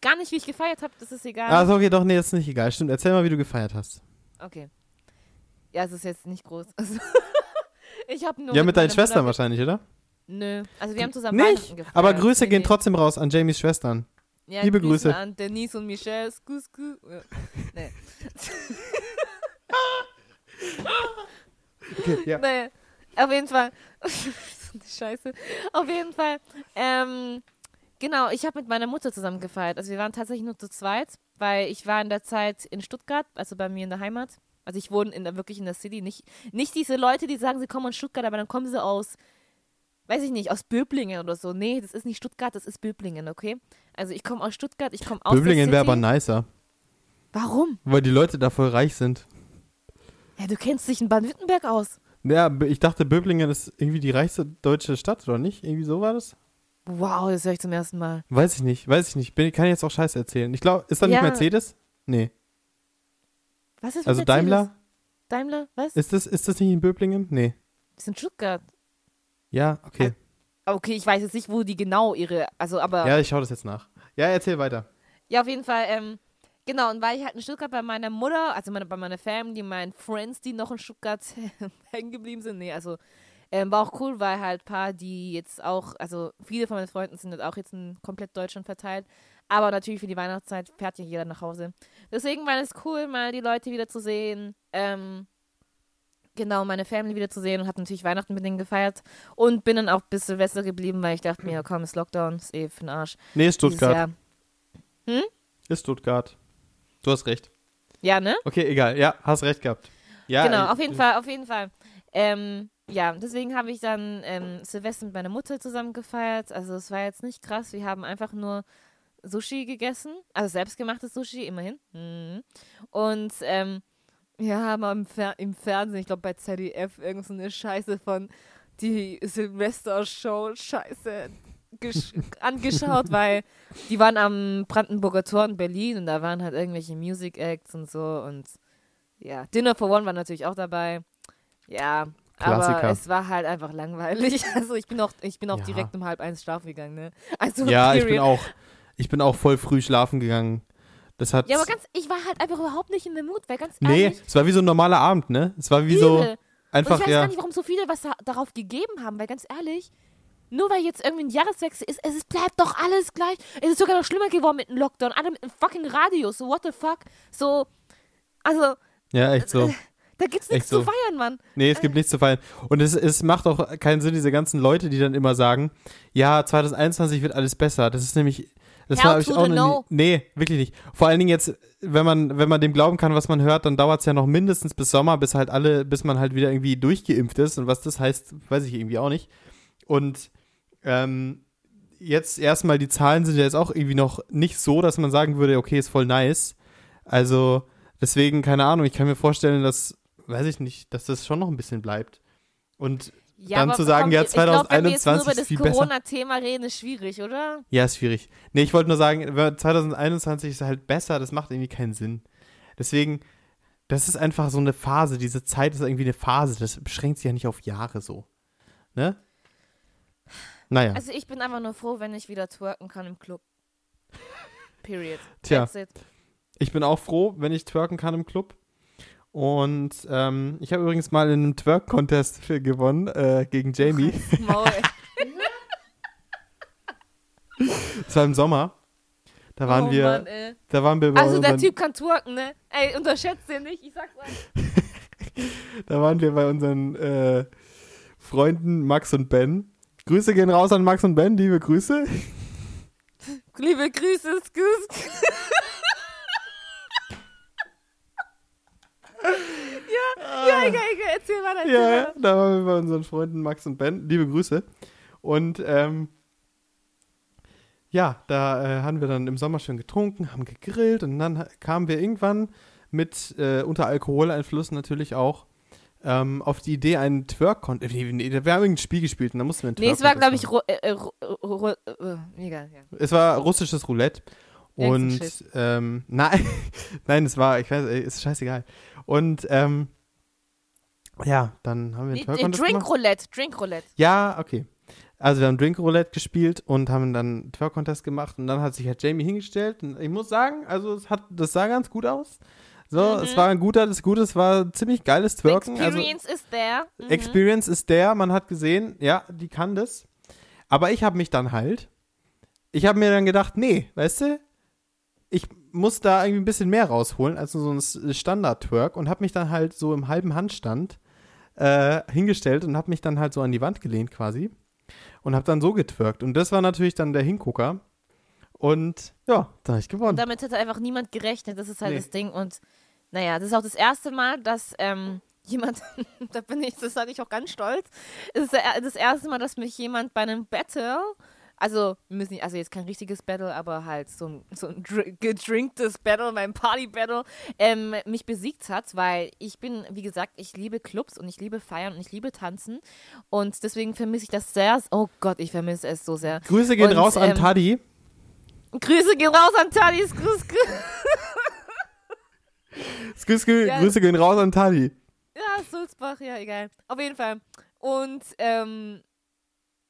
Gar nicht, wie ich gefeiert habe, das ist egal. Ah, okay, doch, nee, ist nicht egal. Stimmt, erzähl mal, wie du gefeiert hast. Okay. Ja, es ist jetzt nicht groß. Also, ich habe nur. ja, mit deinen meiner Schwestern Mutter- wahrscheinlich, oder? Nö. Also, wir haben zusammen Nicht? Aber Grüße Nee, gehen nee. trotzdem raus an Jamies Schwestern. Ja, liebe Grüße. an Denise und Michelle. Sku, sku. Ja. Nee. Okay, ja. nee. Auf jeden Fall. Scheiße. Auf jeden Fall. Ähm, genau, ich habe mit meiner Mutter zusammen gefeiert. Also, wir waren tatsächlich nur zu zweit, weil ich war in der Zeit in Stuttgart, also bei mir in der Heimat. Also, ich wohne in der, wirklich in der City. Nicht, nicht diese Leute, die sagen, sie kommen aus Stuttgart, aber dann kommen sie aus weiß ich nicht, aus Böblingen oder so. Nee, das ist nicht Stuttgart, das ist Böblingen, okay? Also ich komme aus Stuttgart, ich komme aus Böblingen wäre aber nicer, Warum? weil die Leute da voll reich sind. Ja, du kennst dich in Baden-Württemberg aus. Ja, ich dachte, Böblingen ist irgendwie die reichste deutsche Stadt, oder nicht? Irgendwie so war das? Wow, das höre ich zum ersten Mal. Weiß ich nicht, weiß ich nicht. Bin, kann ich jetzt auch Scheiße erzählen. Ich glaube, ist da nicht Ja. Mercedes? Nee. Was ist Also? Daimler? Daimler, was? Ist das, ist das nicht in Böblingen? Nee. Das ist in Stuttgart. Ja, okay. Okay, ich weiß jetzt nicht, wo die genau ihre, also aber, Ja, ich schaue das jetzt nach. Ja, erzähl weiter. ja, auf jeden Fall, ähm, genau, und weil ich halt in Stuttgart bei meiner Mutter, also meine, bei meiner Family, meinen Friends, die noch in Stuttgart hängen geblieben sind, nee, also, ähm, war auch cool, weil halt ein paar, die jetzt auch, also viele von meinen Freunden sind jetzt auch jetzt in komplett Deutschland verteilt, Aber natürlich für die Weihnachtszeit fährt ja jeder nach Hause. Deswegen war es cool, mal die Leute wieder zu sehen. Ähm, genau, meine Family wieder zu sehen und habe natürlich Weihnachten mit denen gefeiert. Und bin dann auch bis Silvester geblieben, weil ich dachte mir, komm, ist Lockdown, ist eh für den Arsch. Nee, ist Stuttgart. Jahr. Ist Stuttgart. Du hast recht. Ja, ne? Okay, egal. Ja, hast recht gehabt. Ja, genau, äh, auf jeden Fall, auf jeden Fall. Ähm, ja, deswegen habe ich dann ähm, Silvester mit meiner Mutter zusammen gefeiert. Also es war jetzt nicht krass. Wir haben einfach nur Sushi gegessen, also selbstgemachtes Sushi, immerhin. Mhm. Und ähm, wir haben am Fer im Fernsehen, ich glaube bei ZDF, irgend so eine Scheiße von die Silvester-Show Scheiße gesch- angeschaut, weil die waren am Brandenburger Tor in Berlin und da waren halt irgendwelche Music Acts und so und ja, Dinner for One war natürlich auch dabei. Ja, aber Klassiker. es war halt einfach langweilig. Also ich bin auch, ich bin auch Ja. direkt um halb eins schlafen gegangen, ne? Also Ja, ich bin auch, ich bin auch voll früh schlafen gegangen. Das hat. Ja, aber ganz, ich war halt einfach überhaupt nicht in der Mut, weil ganz nee, ehrlich, es war wie so ein normaler Abend, ne? Es war wie so übel. Und einfach ich weiß ja. gar nicht, warum so viele was da, darauf gegeben haben, weil ganz ehrlich, nur weil jetzt irgendwie ein Jahreswechsel ist, es ist, bleibt doch alles gleich. Es ist sogar noch schlimmer geworden mit dem Lockdown. Alle mit dem fucking Radio. So, what the fuck? So, also, Ja, echt so. da gibt's nichts so. zu feiern, Mann. Nee, es gibt nichts zu feiern. Und es, es macht auch keinen Sinn, diese ganzen Leute, die dann immer sagen, ja, 2021 wird alles besser. Das ist nämlich, das Hell war ich auch noch Nee, wirklich nicht. Vor allen Dingen jetzt, wenn man, wenn man dem glauben kann, was man hört, dann dauert es ja noch mindestens bis Sommer, bis halt alle, bis man halt wieder irgendwie durchgeimpft ist. Und was das heißt, weiß ich irgendwie auch nicht. Und ähm, jetzt erstmal, die Zahlen sind ja jetzt auch irgendwie noch nicht so, dass man sagen würde, okay, ist voll nice. Also, deswegen, keine Ahnung, ich kann mir vorstellen, dass, weiß ich nicht, dass das schon noch ein bisschen bleibt. Und Ja, Dann zu sagen, ja, ich glaub, wenn wir jetzt nur 2021 über das. Corona-Thema reden, ist schwierig, oder? ja, ist schwierig. Nee, ich wollte nur sagen, 2021 ist halt besser, das macht irgendwie keinen Sinn. Deswegen, das ist einfach so eine Phase, diese Zeit ist irgendwie eine Phase, das beschränkt sich ja nicht auf Jahre so. Ne? Naja, Also ich bin einfach nur froh, wenn ich wieder twerken kann im Club. Period. Tja. Ich bin auch froh, wenn ich twerken kann im Club. Und ähm, ich habe übrigens mal in einem Twerk-Contest gewonnen äh, gegen Jamie. Maul. Das war im Sommer. Da waren oh, wir, Mann, da waren wir bei Also der Typ kann twerken, ne? Ey, unterschätzt den nicht, ich sag's euch. Da waren wir bei unseren äh, Freunden Max und Ben. Grüße gehen raus an Max und Ben, liebe Grüße. Liebe Grüße, Sküs. Ja, ja, egal, egal, erzähl weiter, erzähl Ja, weiter. da waren wir bei unseren Freunden Max und Ben, liebe Grüße. Und ähm, ja, da äh, haben wir dann im Sommer schön getrunken, haben gegrillt und dann kamen wir irgendwann mit äh, unter Alkoholeinfluss natürlich auch ähm, auf die Idee, einen Twerk-Contest. Nee, nee, wir haben irgendein Spiel gespielt und da mussten wir einen Nee, es war, glaube ich, ru äh, äh, ru ru äh, egal, ja. Es war russisches Roulette. Und ähm, nein, nein, es war, ich weiß, ey, ist scheißegal. Und ähm, ja, dann haben wir einen äh, Drink gemacht. Roulette, Drink Roulette. Ja, okay. Also wir haben Drink Roulette gespielt und haben dann einen Twerk Contest gemacht und dann hat sich halt Jamie hingestellt und ich muss sagen, also es hat, das sah ganz gut aus. So, Mhm. es war ein guter, das Gute, es war ein ziemlich geiles The Twerken. Also experience is there. Mhm. Experience ist der, man hat gesehen, ja, die kann das. Aber ich habe mich dann halt, ich habe mir dann gedacht, nee, weißt du, ich muss da irgendwie ein bisschen mehr rausholen als nur so ein Standard-Twerk und habe mich dann halt so im halben Handstand äh, hingestellt und habe mich dann halt so an die Wand gelehnt quasi und habe dann so getwerkt. Und das war natürlich dann der Hingucker. Und ja, da habe ich Und gewonnen. damit hätte einfach niemand gerechnet. Das ist halt Nee. das Ding. Und naja, das ist auch das erste Mal, dass ähm, jemand, da bin ich, das sage ich auch ganz stolz, es ist das erste Mal, dass mich jemand bei einem Battle, also wir müssen nicht, also jetzt kein richtiges Battle, aber halt so ein, so ein dr- gedrinktes Battle, mein Party-Battle, ähm, mich besiegt hat, weil ich bin, wie gesagt, ich liebe Clubs und ich liebe Feiern und ich liebe Tanzen und deswegen vermisse ich das sehr. Oh Gott, ich vermisse es so sehr. Grüße gehen Und, raus an ähm, Taddy. Grüße gehen raus an Tadis, grüß, grüß. Ja. Grüße gehen raus an Taddy. Ja, Sulzbach, ja, egal. Auf jeden Fall. Und, ähm,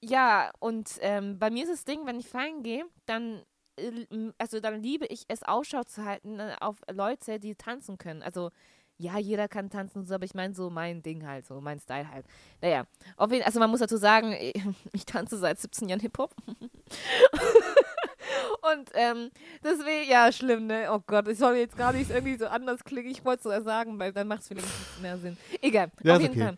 ja, und ähm, bei mir ist das Ding, wenn ich feiern gehe, dann, äh, also dann liebe ich es, Ausschau zu halten äh, auf Leute, die tanzen können. Also, ja, jeder kann tanzen, so, aber ich meine so mein Ding halt, so mein Style halt. Naja, auf jeden, also man muss dazu sagen, ich tanze seit 17 Jahren Hip-Hop. Und ähm, deswegen, ja, schlimm, ne? Oh Gott, ich soll jetzt gar nicht irgendwie so anders klingen. Ich wollte es so sagen, weil dann macht es vielleicht mehr Sinn. Egal, Ja, auf jeden okay. Fall.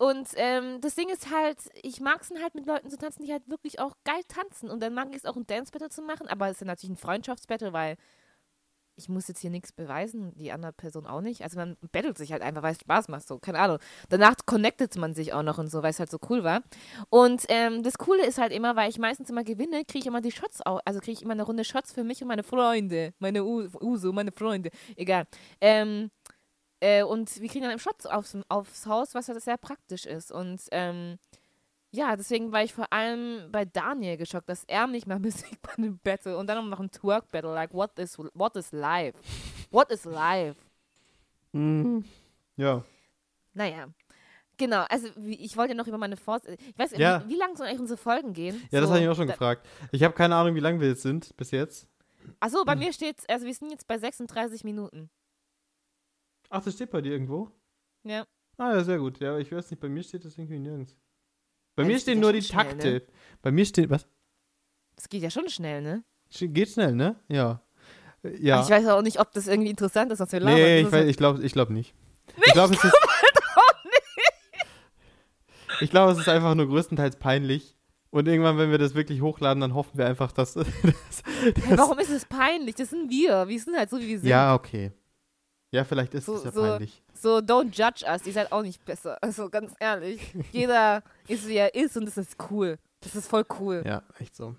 Und ähm, das Ding ist halt, ich mag es halt mit Leuten zu tanzen, die halt wirklich auch geil tanzen. Und dann mag ich es auch ein Dance-Battle zu machen, aber es ist ja natürlich ein Freundschaftsbattle, weil ich muss jetzt hier nichts beweisen, die andere Person auch nicht. Also man battelt sich halt einfach, weil es Spaß macht, so, keine Ahnung. Danach connectet man sich auch noch und so, weil es halt so cool war. Und ähm, das Coole ist halt immer, weil ich meistens immer gewinne, kriege ich immer die Shots auch, also kriege ich immer eine Runde Shots für mich und meine Freunde, meine U Uso, meine Freunde, egal. Ähm, äh, und wir kriegen dann Shots aufs, aufs Haus, was halt sehr praktisch ist. Und ähm, ja, deswegen war ich vor allem bei Daniel geschockt, dass er nicht mal Musik bei einem Battle und dann auch noch ein Twerk-Battle. Like, what is, what is live? What is live? Mhm. Ja. Naja. Genau, also ich wollte noch über meine Vors... Ich weiß nicht, Ja. wie, wie lang sollen eigentlich unsere Folgen gehen? Ja, das So, habe ich auch schon da- gefragt. Ich habe keine Ahnung, wie lange wir jetzt sind bis jetzt. Achso, bei mir steht also wir sind jetzt bei 36 Minuten. Ach, das steht bei dir irgendwo? Ja. Ah, ja, sehr gut. Ja, aber ich weiß nicht, bei mir steht das irgendwie nirgends. Bei Ja, mir stehen nur die schnell, Takte. ne? Bei mir steht, was? Das geht ja schon schnell, ne? Geht schnell, ne? Ja. Äh, Ja. Ich weiß auch nicht, ob das irgendwie interessant ist, was wir labern. nee, ich, weiß- ich glaube ich glaub nicht. Ich glaube, es ist. Ich glaube, es ist einfach nur größtenteils peinlich. Und irgendwann, wenn wir das wirklich hochladen, dann hoffen wir einfach, dass. dass, dass warum ist es peinlich? Das sind wir. Wir sind halt so, wie wir sind. ja, okay. Ja, vielleicht ist So- es ja so- peinlich. So, don't judge us. Ihr seid auch nicht besser. Also, ganz ehrlich. Jeder ist, wie er ist und das ist cool. Das ist voll cool. Ja, echt so.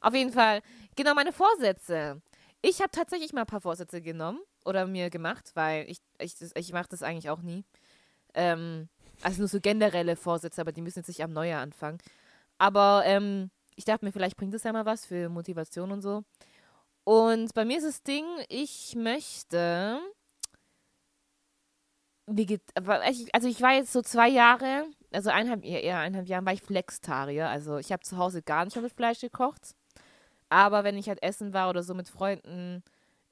Auf jeden Fall. Genau, meine Vorsätze. Ich habe tatsächlich mal ein paar Vorsätze genommen oder mir gemacht, weil ich, ich, ich mache das eigentlich auch nie. Ähm, also nur so generelle Vorsätze, aber die müssen jetzt nicht am Neujahr anfangen. Aber ähm, ich dachte mir, vielleicht bringt das ja mal was für Motivation und so. Und bei mir ist das Ding, ich möchte. Wie geht, aber ich- also ich war jetzt so zwei Jahre, also eineinhalb, eher eineinhalb Jahren war ich Flextarier. Also ich habe zu Hause gar nicht mehr mit Fleisch gekocht. Aber wenn ich halt essen war oder so mit Freunden,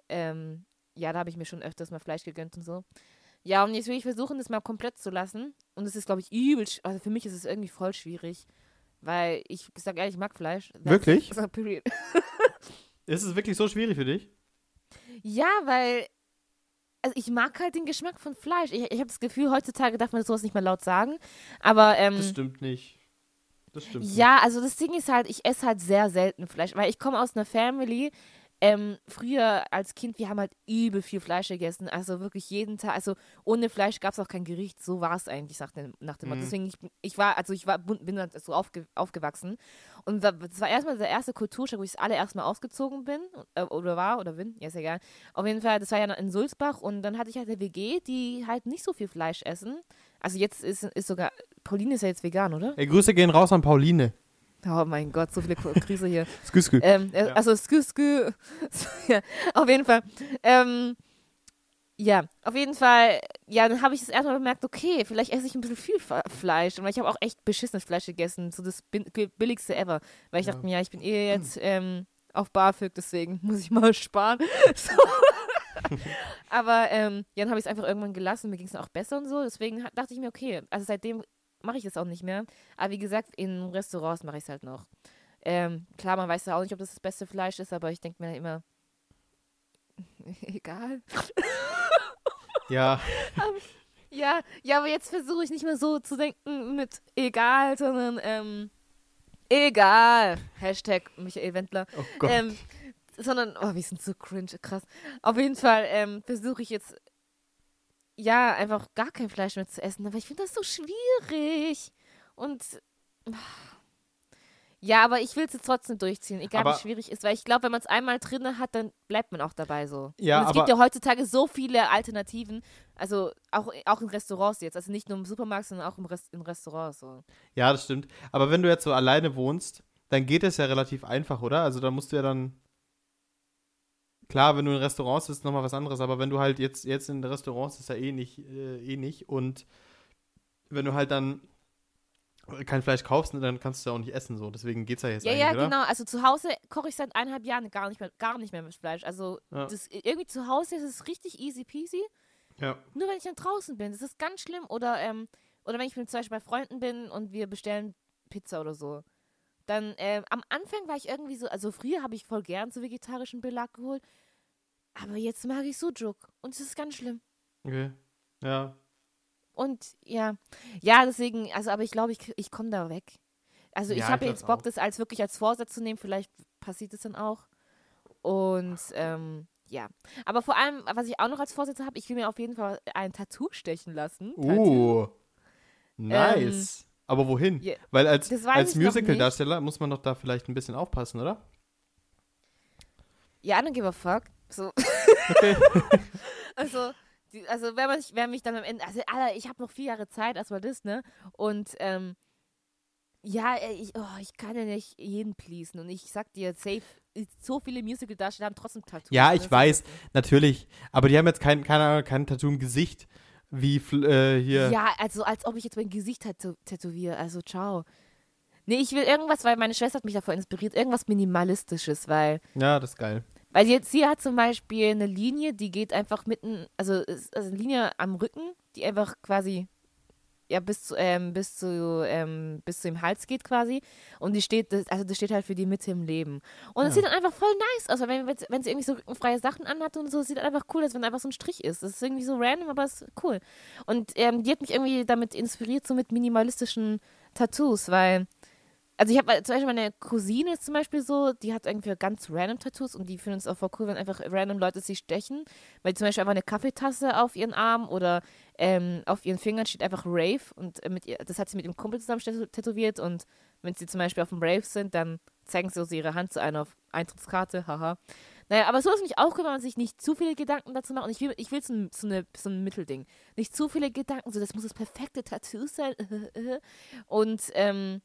ähm, ja, da habe ich mir schon öfters mal Fleisch gegönnt und so. Ja, und jetzt will ich versuchen, das mal komplett zu lassen. Und es ist, glaube ich, übel, also für mich ist es irgendwie voll schwierig. Weil ich, ich sag ehrlich, ich mag Fleisch. Wirklich? Ist es wirklich so schwierig für dich? Ja, weil also ich mag halt den Geschmack von Fleisch. Ich, ich habe das Gefühl, heutzutage darf man sowas nicht mehr laut sagen. Aber ähm, Das stimmt nicht. Das stimmt nicht. ja, also das Ding ist halt, ich esse halt sehr selten Fleisch, weil ich komme aus einer Family. Ähm, früher als Kind, wir haben halt übel viel Fleisch gegessen, also wirklich jeden Tag, also ohne Fleisch gab es auch kein Gericht, so war es eigentlich nach dem, nach dem. Mhm. Deswegen, ich, bin- ich war, also ich war, bin halt so aufge, aufgewachsen und da- das war erstmal der erste Kulturschock, wo ich das allererste Mal ausgezogen bin, äh, oder war, oder bin, ja ist egal. Auf jeden Fall, das war ja in Sulzbach und dann hatte ich halt eine WG, die halt nicht so viel Fleisch essen. Also jetzt ist, ist sogar, Pauline ist ja jetzt vegan, oder? Ey, Grüße gehen raus an Pauline. Oh mein Gott, so viele Krise hier. Skü, skü. Ähm, äh, Ja. Also skü, skü. ja, auf jeden Fall. Ähm, ja, auf jeden Fall, ja, dann habe ich das erstmal bemerkt, okay, vielleicht esse ich ein bisschen viel Fleisch. Und ich habe auch echt beschissenes Fleisch gegessen, so das billigste ever. Weil ich Ja. dachte mir, ja, ich bin eh jetzt ähm, auf BAföG, deswegen muss ich mal sparen. so. Aber ähm, ja, dann habe ich es einfach irgendwann gelassen, mir ging es auch besser und so. Deswegen dachte ich mir, okay, also seitdem mache ich es auch nicht mehr. Aber wie gesagt, in Restaurants mache ich es halt noch. Ähm, klar, man weiß ja auch nicht, ob das das beste Fleisch ist, aber ich denke mir immer, egal. Ja, Ja, ja, aber jetzt versuche ich nicht mehr so zu denken mit egal, sondern ähm, egal. Hashtag Michael Wendler. oh Gott. Ähm, sondern, oh, wir sind so cringe, krass. Auf jeden Fall ähm, versuche ich jetzt, ja, einfach gar kein Fleisch mehr zu essen, aber ich finde das so schwierig. Und, ah. ja, aber ich will es jetzt trotzdem durchziehen, egal Aber- wie schwierig es ist, weil ich glaube, wenn man es einmal drin hat, dann bleibt man auch dabei so. Ja, Und es aber- gibt ja heutzutage so viele Alternativen, also auch, auch in Restaurants jetzt, also nicht nur im Supermarkt, sondern auch im Rest, in Restaurants so. Ja, das stimmt. Aber wenn du jetzt so alleine wohnst, dann geht es ja relativ einfach, oder? Also da musst du ja dann. Klar, wenn du in Restaurants bist, ist nochmal was anderes, aber wenn du halt jetzt, jetzt in Restaurants ist ja eh nicht, äh, eh nicht. Und wenn du halt dann kein Fleisch kaufst, ne, dann kannst du ja auch nicht essen, so. Deswegen geht's ja jetzt Ja, ja, oder? genau. Also zu Hause koche ich seit eineinhalb Jahren gar nicht mehr, gar nicht mehr mit Fleisch. Also Ja. das, irgendwie zu Hause ist es richtig easy peasy. Ja. Nur wenn ich dann draußen bin, das ist ganz schlimm. Oder, ähm, oder wenn ich mit, zum Beispiel bei Freunden bin und wir bestellen Pizza oder so. Dann ähm, am Anfang war ich irgendwie so, also früher habe ich voll gern so vegetarischen Belag geholt. Aber jetzt mag ich Sujuk. Und es ist ganz schlimm. Okay. Ja. Und ja, ja, deswegen, also aber ich glaube, ich, ich komme da weg. Also ich Ja, habe ich jetzt glaub Bock, das als wirklich als Vorsatz zu nehmen. Vielleicht passiert es dann auch. Und ähm, ja. Aber vor allem, was ich auch noch als Vorsatz habe, ich will mir auf jeden Fall ein Tattoo stechen lassen. Tattoo. Uh. Nice. Aber wohin? ja, Weil als, als Musical-Darsteller muss man doch da vielleicht ein bisschen aufpassen, oder? Ja, I don't give a fuck. So. Okay. Also, die, also wenn, man, wer mich dann am Ende, also Alter, ich habe noch vier Jahre Zeit, erstmal das, ne? Und ähm, ja, äh, ich, oh, ich kann ja nicht jeden pleasen. Und ich sag dir, safe, so viele Musical-Darsteller haben trotzdem Tattoos. Ja, ich Das weiß, natürlich. Aber die haben jetzt kein, keine Ahnung, kein Tattoo im Gesicht, wie äh, hier. Ja, also als ob ich jetzt mein Gesicht tätow tätowiere. Also, ciao. Nee, ich will irgendwas, weil meine Schwester hat mich davor inspiriert, irgendwas Minimalistisches, weil Ja, das ist geil. Weil jetzt sie hat zum Beispiel eine Linie, die geht einfach mitten, also, also eine Linie am Rücken, die einfach quasi ja bis zu, ähm, bis zu ähm, bis zu dem Hals geht quasi und die steht, das- also das steht halt für die Mitte im Leben und das Ja. sieht dann einfach voll nice aus, weil wenn, wenn sie irgendwie so rückenfreie Sachen anhat und so, sieht einfach cool aus, wenn einfach so ein Strich ist. Das ist irgendwie so random, aber es ist cool. Und ähm, die hat mich irgendwie damit inspiriert, so mit minimalistischen Tattoos, weil also ich habe zum Beispiel meine Cousine ist zum Beispiel so, die hat irgendwie ganz random Tattoos und die finden es auch voll cool, wenn einfach random Leute sie stechen, weil zum Beispiel einfach eine Kaffeetasse auf ihren Arm oder ähm, auf ihren Fingern steht einfach Rave und äh, ihr, das hat sie mit ihrem Kumpel zusammen tätow- tätowiert und wenn sie zum Beispiel auf dem Rave sind, dann zeigen sie so ihre Hand zu einer auf Eintrittskarte, haha. Naja, aber so ist mich auch cool, wenn man sich nicht zu viele Gedanken dazu macht. Und ich will, ich will so so, eine, so ein Mittelding. Nicht zu viele Gedanken, so das muss das perfekte Tattoo sein. Und ähm,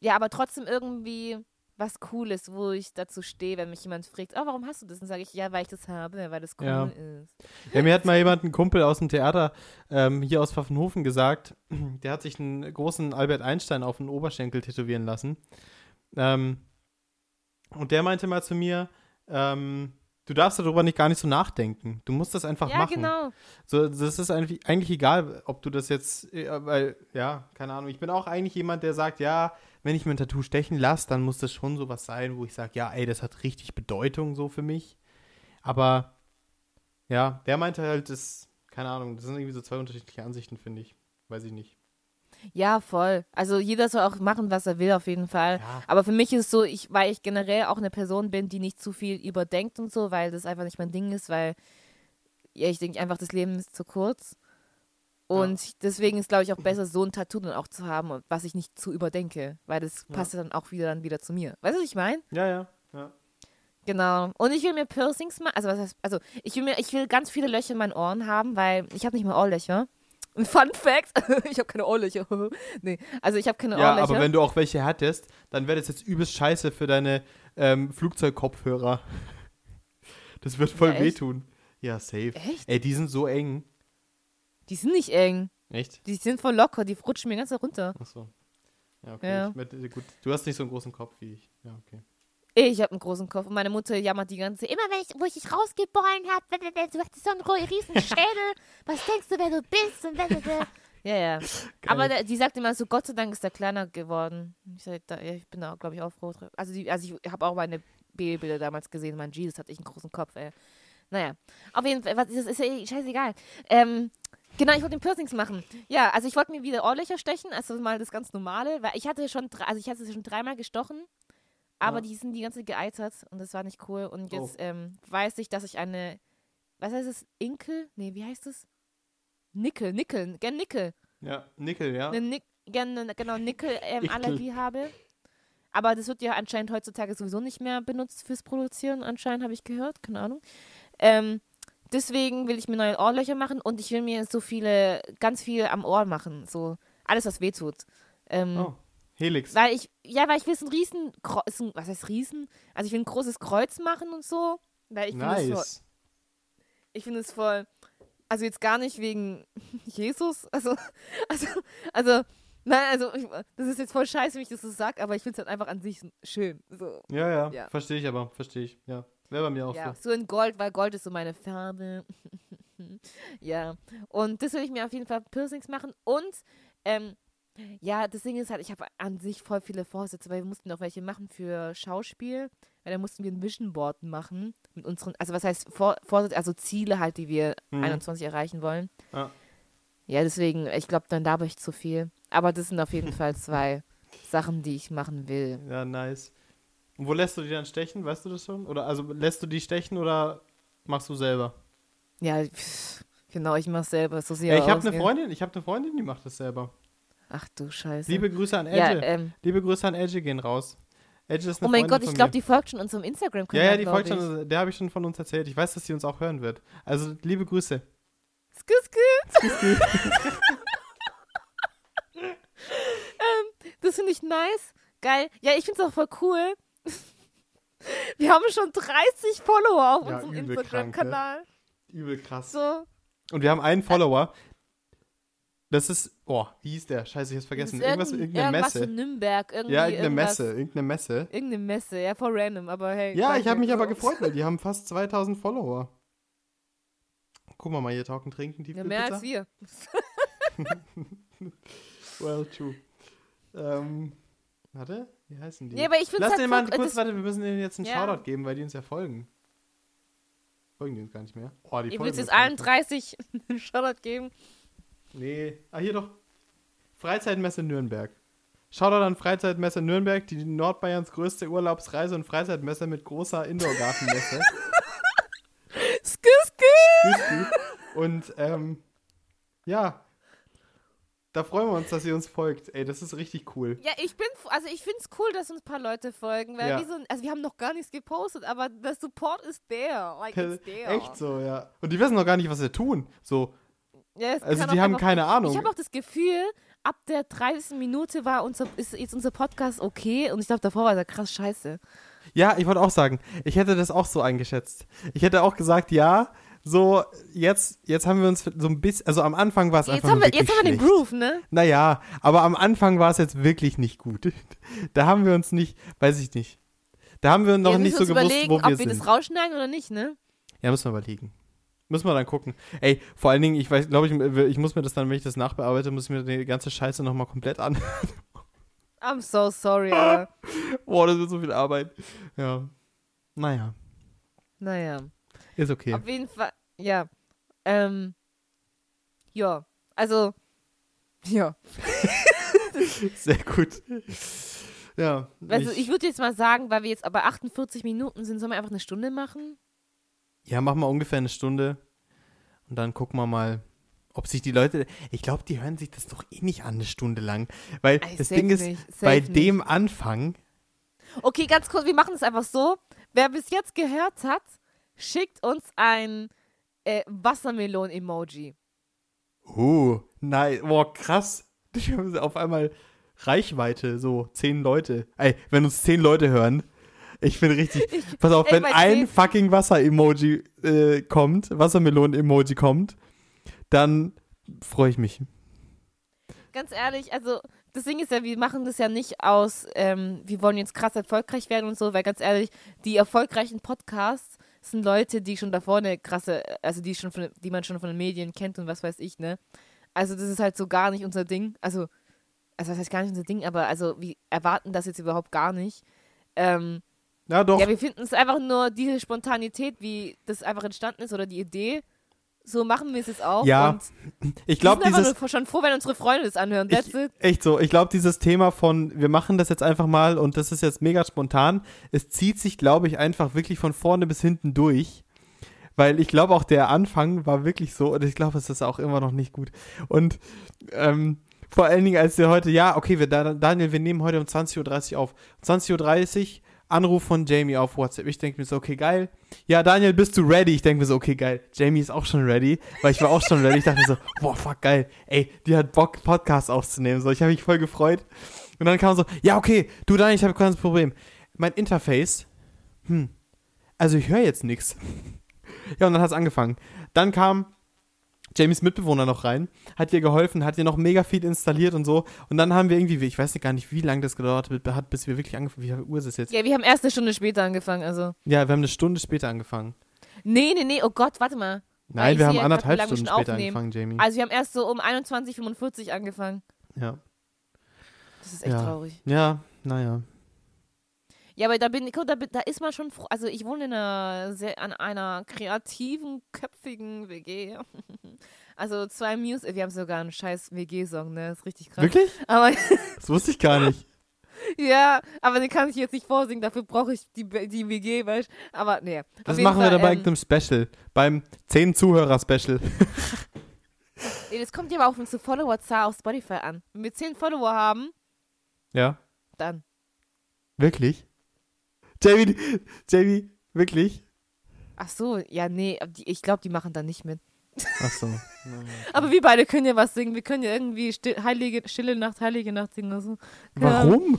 ja, aber trotzdem irgendwie was Cooles, wo ich dazu stehe, wenn mich jemand fragt, oh, warum hast du das? Dann sage ich, ja, weil ich das habe, weil das cool Ja. ist. Ja, mir hat mal jemand, ein Kumpel aus dem Theater ähm, hier aus Pfaffenhofen gesagt, der hat sich einen großen Albert Einstein auf den Oberschenkel tätowieren lassen. Ähm, und der meinte mal zu mir, ähm, du darfst darüber nicht gar nicht so nachdenken. Du musst das einfach Ja, machen. genau. So, das ist eigentlich, eigentlich egal, ob du das jetzt, äh, weil, ja, keine Ahnung. Ich bin auch eigentlich jemand, der sagt, ja, wenn ich mir ein Tattoo stechen lasse, dann muss das schon sowas sein, wo ich sage, ja, ey, das hat richtig Bedeutung so für mich. Aber, ja, der meinte halt, das, keine Ahnung, das sind irgendwie so zwei unterschiedliche Ansichten, finde ich. Weiß ich nicht. Ja, voll. Also jeder soll auch machen, was er will, auf jeden Fall. Ja. Aber für mich ist es so, ich, weil ich generell auch eine Person bin, die nicht zu viel überdenkt und so, weil das einfach nicht mein Ding ist, weil ja, ich denke einfach, das Leben ist zu kurz. Und deswegen ist, glaube ich, auch besser, so ein Tattoo dann auch zu haben, was ich nicht zu überdenke, weil das Ja. passt ja dann auch wieder dann wieder zu mir. Weißt du, was ich meine? Ja, ja, ja. Genau. Und ich will mir Piercings machen. Also was heißt, also ich will mir, ich will ganz viele Löcher in meinen Ohren haben, weil ich habe nicht mal Ohrlöcher. Ein Fun Fact, ich habe keine Ohrlöcher. nee, also ich habe keine Ja, Ohrlöcher. aber wenn du auch welche hattest, dann wäre das jetzt übelst scheiße für deine ähm, Flugzeugkopfhörer. Das wird voll Ja, wehtun. Ja, safe. Echt? Ey, die sind so eng. Die sind nicht eng. Echt? Die sind voll locker, die rutschen mir ganz runter. Achso. Ja, okay. Ja. Ich, gut. Du hast nicht so einen großen Kopf wie ich. Ja, okay. Ich habe einen großen Kopf und meine Mutter jammert die ganze Zeit. Immer wenn ich, wo ich dich rausgeboren habe, du hattest so einen riesen Schädel. Was denkst du, wer du bist? Und blablabla. ja, ja. Aber der, die sagt immer so, Gott sei Dank ist der kleiner geworden. Ich, sag, da, ja, ich bin da, glaube ich, auch froh. drüber. Also, die, also ich habe auch meine Babybilder damals gesehen. Mein Jesus hatte ich einen großen Kopf, ey. Naja, auf jeden Fall, was, das ist ja eh scheißegal. Ähm, genau, ich wollte den Piercings machen. Ja, also ich wollte mir wieder Ohrlöcher stechen, also mal das ganz normale, weil ich hatte schon, also ich hatte schon dreimal gestochen, aber Ja. die sind die ganze Zeit geeitert und das war nicht cool. Und Oh. jetzt ähm, weiß ich, dass ich eine, was heißt es, Inkel? Nee, wie heißt es? Nickel, Nickel, gern Nickel. Ja, Nickel, ja. Eine Nick, gerne, genau, Nickel. Nickel-Allergie habe. Aber das wird ja anscheinend heutzutage sowieso nicht mehr benutzt fürs Produzieren, anscheinend habe ich gehört, keine Ahnung. Ähm, deswegen will ich mir neue Ohrlöcher machen und ich will mir so viele, ganz viel am Ohr machen, so alles, was weh tut. Ähm, Oh, Helix. Weil ich, ja, weil ich will so ein Riesen, was heißt Riesen? Also ich will ein großes Kreuz machen und so. Weil ich finde es voll, nice. ich finde es voll, also jetzt gar nicht wegen Jesus, also, also, also, nein, also, ich, das ist jetzt voll scheiße, wie ich das so sag, aber ich finde es halt einfach an sich schön, so. Ja, ja, Ja. verstehe ich aber, verstehe ich. Ja, wäre bei mir auch Ja, so. so in Gold, weil Gold ist so meine Farbe. ja, und das will ich mir auf jeden Fall Piercings machen und, ähm, Ja, das Ding ist halt, ich habe an sich voll viele Vorsätze, weil wir mussten auch welche machen für Schauspiel, weil da mussten wir ein Vision Board machen mit unseren, also was heißt Vor Vorsätze, also Ziele halt, die wir Mhm. 21 erreichen wollen. Ja. Ja, deswegen, ich glaube, dann laber ich zu viel. Aber das sind auf jeden Fall zwei Sachen, die ich machen will. Ja, nice. Und wo lässt du die dann stechen? Weißt du das schon? Oder also lässt du die stechen oder machst du selber? Ja, pff, genau, ich mach's selber. So Ja, ich habe eine? Freundin, ich habe eine Freundin, die macht das selber. Ach du Scheiße. Liebe Grüße an ja, Edge. ähm, Liebe Grüße an Edge gehen raus. Edge ist eine oh mein Freundin Gott, ich glaube, die folgt schon unserem Instagram-Kanal. Ja, ja, die folgt ich. schon, der habe ich schon von uns erzählt. Ich weiß, dass sie uns auch hören wird. Also, liebe Grüße. Skü, skü. ähm, das finde ich nice. Geil. Ja, ich finde es auch voll cool. Wir haben schon 30 Follower auf Ja, unserem übel Instagram-Kanal. Übel krass. So. Und wir haben einen Follower. Das ist, oh, wie hieß der? Scheiße, ich hab's vergessen. Irgendwas, irgendein- irgendeine irgendwas Messe. von Nürnberg. Irgendwie Ja, irgendeine irgendwas- Messe, irgendeine Messe. Irgendeine Messe, ja, voll random, aber hey. Ja, ich habe mich aber gefreut, weil die haben fast 2000 Follower. Guck mal, mal hier talken, trinken, Ja, mehr als Tiefkühlpizza. wir. Well, true. Ähm, warte, wie heißen die? Ja, aber ich Lass halt den mal kurz, warte, wir müssen denen jetzt einen Ja. Shoutout geben, weil die uns ja folgen. Folgen die uns gar nicht mehr? Oh, die willst uns jetzt allen nicht mehr. 30 einen Shoutout geben? Nee. Ah, hier doch. Freizeitmesse Nürnberg. Shoutout an Freizeitmesse Nürnberg, die Nordbayerns größte Urlaubsreise und Freizeitmesse mit großer Indoor-Gartenmesse. Skü, skü. Und ähm, ja, da freuen wir uns, dass ihr uns folgt. Ey, das ist richtig cool. Ja, ich bin, also ich finde es cool, dass uns ein paar Leute folgen, weil Ja. wir so, also wir haben noch gar nichts gepostet, aber der Support ist there, like there. Echt so, ja. Und die wissen noch gar nicht, was wir tun. So, Ja, also die haben einfach- keine Ahnung. Ich habe auch das Gefühl, ab der 30. Minute war unser, ist jetzt unser Podcast okay und ich glaube, davor war der krass scheiße. Ja, ich wollte auch sagen, ich hätte das auch so eingeschätzt. Ich hätte auch gesagt, ja, so, jetzt, jetzt haben wir uns so ein bisschen, also am Anfang war es Jetzt einfach haben, nur wir, jetzt haben wir den. Groove, ne? Naja, aber am Anfang war es jetzt wirklich nicht gut. Da haben wir uns nicht, weiß ich nicht. Da haben wir noch ja, nicht so gewusst, überlegen, wo wir ob wir sind. das rausschneiden oder nicht, ne? Ja, müssen wir überlegen. Müssen wir dann gucken. Ey, vor allen Dingen, ich weiß, glaube ich, ich muss mir das dann, wenn ich das nachbearbeite, muss ich mir die ganze Scheiße nochmal komplett an. I'm so sorry, aber Boah, das wird so viel Arbeit. Ja. Naja, naja. ist okay. Auf jeden Fall, ja. Ähm, ja, also, ja. Sehr gut. Ja. Also ich würde jetzt mal sagen, weil wir jetzt aber 48 Minuten sind, sollen wir einfach eine Stunde machen? Ja, machen wir ungefähr eine Stunde und dann gucken wir mal, ob sich die Leute. Ich glaube, die hören sich das doch eh nicht an, eine Stunde lang. Weil Ey, das Ding ist, nicht, safe bei nicht. dem Anfang. Okay, ganz kurz, wir machen es einfach so. Wer bis jetzt gehört hat, schickt uns ein äh, Wassermelon-Emoji. Oh, nein, boah, krass. Auf einmal Reichweite, so zehn Leute. Ey, wenn uns zehn Leute hören, ich bin richtig. pass auf, ey, wenn ein zehn- fucking Wasser-Emoji äh, kommt, Wassermelonen-Emoji kommt, dann freue ich mich. Ganz ehrlich, also das Ding ist ja, wir machen das ja nicht aus, ähm, wir wollen jetzt krass erfolgreich werden und so, weil ganz ehrlich, die erfolgreichen Podcasts sind Leute, die schon davor eine krasse, also die schon von, die man schon von den Medien kennt und was weiß ich, ne? Also das ist halt so gar nicht unser Ding. Also, also was heißt gar nicht unser Ding, aber also wir erwarten das jetzt überhaupt gar nicht. Ähm, Ja, doch. ja, wir finden es einfach nur diese Spontanität, wie das einfach entstanden ist oder die Idee. So machen wir es jetzt auch. Ja, ich glaube, wir sind dieses. einfach nur schon froh, wenn unsere Freunde das anhören. Ich, echt so, ich glaube, dieses Thema von, wir machen das jetzt einfach mal und das ist jetzt mega spontan, es zieht sich, glaube ich, einfach wirklich von vorne bis hinten durch. Weil ich glaube auch, der Anfang war wirklich so und ich glaube, es ist auch immer noch nicht gut. Und ähm, vor allen Dingen, als wir heute, ja, okay, wir, Da- Daniel, wir nehmen heute um 20.30 Uhr auf. 20.30 Uhr, Anruf von Jamie auf WhatsApp. Ich denke mir so, okay, geil. Ja, Daniel, bist du ready? Ich denke mir so, okay, geil. Jamie ist auch schon ready, weil ich war auch schon ready. Ich dachte mir so, boah, fuck, geil. Ey, die hat Bock, Podcast aufzunehmen. So, ich habe mich voll gefreut. Und dann kam so, ja, okay, du Daniel, ich habe ein kleines Problem. Mein Interface, hm, also ich höre jetzt nichts. Ja, und dann hat es angefangen. Dann kam Jamies Mitbewohner noch rein, hat ihr geholfen, hat ihr noch mega viel installiert und so. Und dann haben wir irgendwie, ich weiß nicht gar nicht, wie lange das gedauert hat, bis wir wirklich angefangen Wie viel Uhr ist es jetzt? Ja, wir haben erst eine Stunde später angefangen, also. Ja, wir haben eine Stunde später angefangen. Nee, nee, nee, oh Gott, warte mal. Nein, ich wir haben grad, anderthalb wie Stunden später aufnehmen. angefangen, Jamie. Also wir haben erst so um 21.45 angefangen. ja. Das ist echt Ja. traurig. Ja, naja. Ja, aber da bin guck, da, bin- da ist man schon froh. Also ich wohne in einer sehr, an einer kreativen, köpfigen WG. Also zwei Music, wir haben sogar einen scheiß WG-Song, ne? Das ist richtig krass. Wirklich? Aber Das wusste ich gar nicht. ja, aber den kann ich jetzt nicht vorsingen, dafür brauche ich die, die WG, weißt du? Aber nee. Das machen wir Fall, dann bei ähm, irgendeinem Special. Beim 10 Zuhörer-Special. nee, Das kommt ja aber auf unsere Followerzahl auf Spotify an. Wenn wir 10 Follower haben, Ja? dann. Wirklich? Jamie, Jamie, wirklich? Ach so, ja, nee, ich glaube, die machen da nicht mit. Ach so. Aber wir beide können ja was singen. Wir können ja irgendwie still, heilige, Stille Nacht, Heilige Nacht singen oder so. Warum?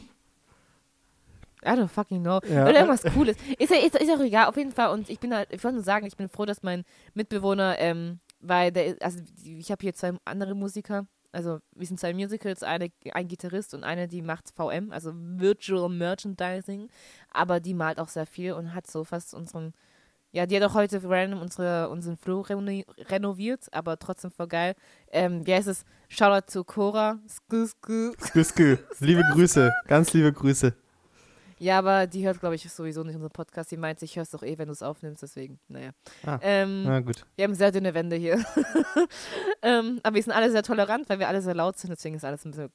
I don't fucking know. Ja. Oder irgendwas Cooles. Ist ja, ist, ist auch egal, auf jeden Fall. Und ich bin halt, ich wollte nur sagen, ich bin froh, dass mein Mitbewohner, ähm, weil der, also ich habe hier zwei andere Musiker. Also wir sind zwei Musicals, eine, ein Gitarrist und eine, die macht VM, also Virtual Merchandising, aber die malt auch sehr viel und hat so fast unseren, ja, die hat auch heute random unsere, unseren Flur reno renoviert, aber trotzdem voll geil. Ähm, wie heißt es? Shoutout zu Cora. Skü, skü. Skü, Liebe Grüße. Ganz liebe Grüße. Ja, aber die hört, glaube ich, sowieso nicht unseren Podcast. Die meint, ich höre es doch eh, wenn du es aufnimmst, deswegen, naja. Ah. Ähm, Na gut. Wir haben sehr dünne Wände hier. ähm, aber wir sind alle sehr tolerant, weil wir alle sehr laut sind, deswegen ist alles ein bisschen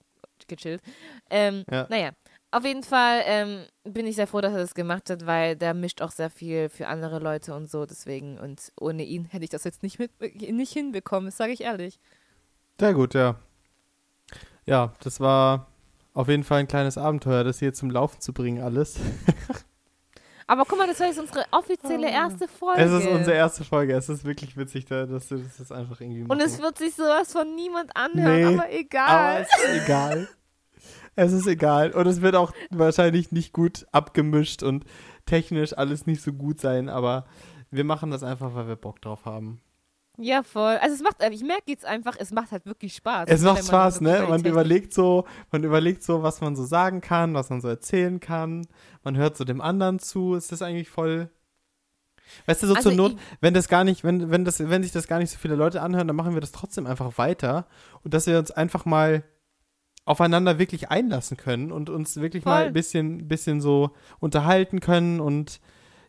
gechillt. Ähm, Ja. Naja, auf jeden Fall ähm, bin ich sehr froh, dass er das gemacht hat, weil der mischt auch sehr viel für andere Leute und so, deswegen. Und ohne ihn hätte ich das jetzt nicht, mit, nicht hinbekommen, sage ich ehrlich. Sehr gut, ja. Ja, das war auf jeden Fall ein kleines Abenteuer, das hier zum Laufen zu bringen, alles. Aber guck mal, das war jetzt unsere offizielle erste Folge. Ah. Es ist unsere erste Folge. Es ist wirklich witzig, da- dass du das jetzt einfach irgendwie Und es machen. wird sich sowas von niemand anhören, Nee, aber Aber egal. es ist egal. Es ist egal. Und es wird auch wahrscheinlich nicht gut abgemischt und technisch alles nicht so gut sein, aber wir machen das einfach, weil wir Bock drauf haben. Ja, voll. Also es macht, ich merke jetzt einfach, es macht halt wirklich Spaß. Es macht Spaß, ne? Man überlegt so, man überlegt so, was man so sagen kann, was man so erzählen kann. Man hört so dem anderen zu. Es ist eigentlich voll. Weißt du, so Also zur Not, wenn das gar nicht, wenn, wenn das, wenn sich das gar nicht so viele Leute anhören, dann machen wir das trotzdem einfach weiter. Und dass wir uns einfach mal aufeinander wirklich einlassen können und uns wirklich mal Voll. ein bisschen, bisschen so unterhalten können und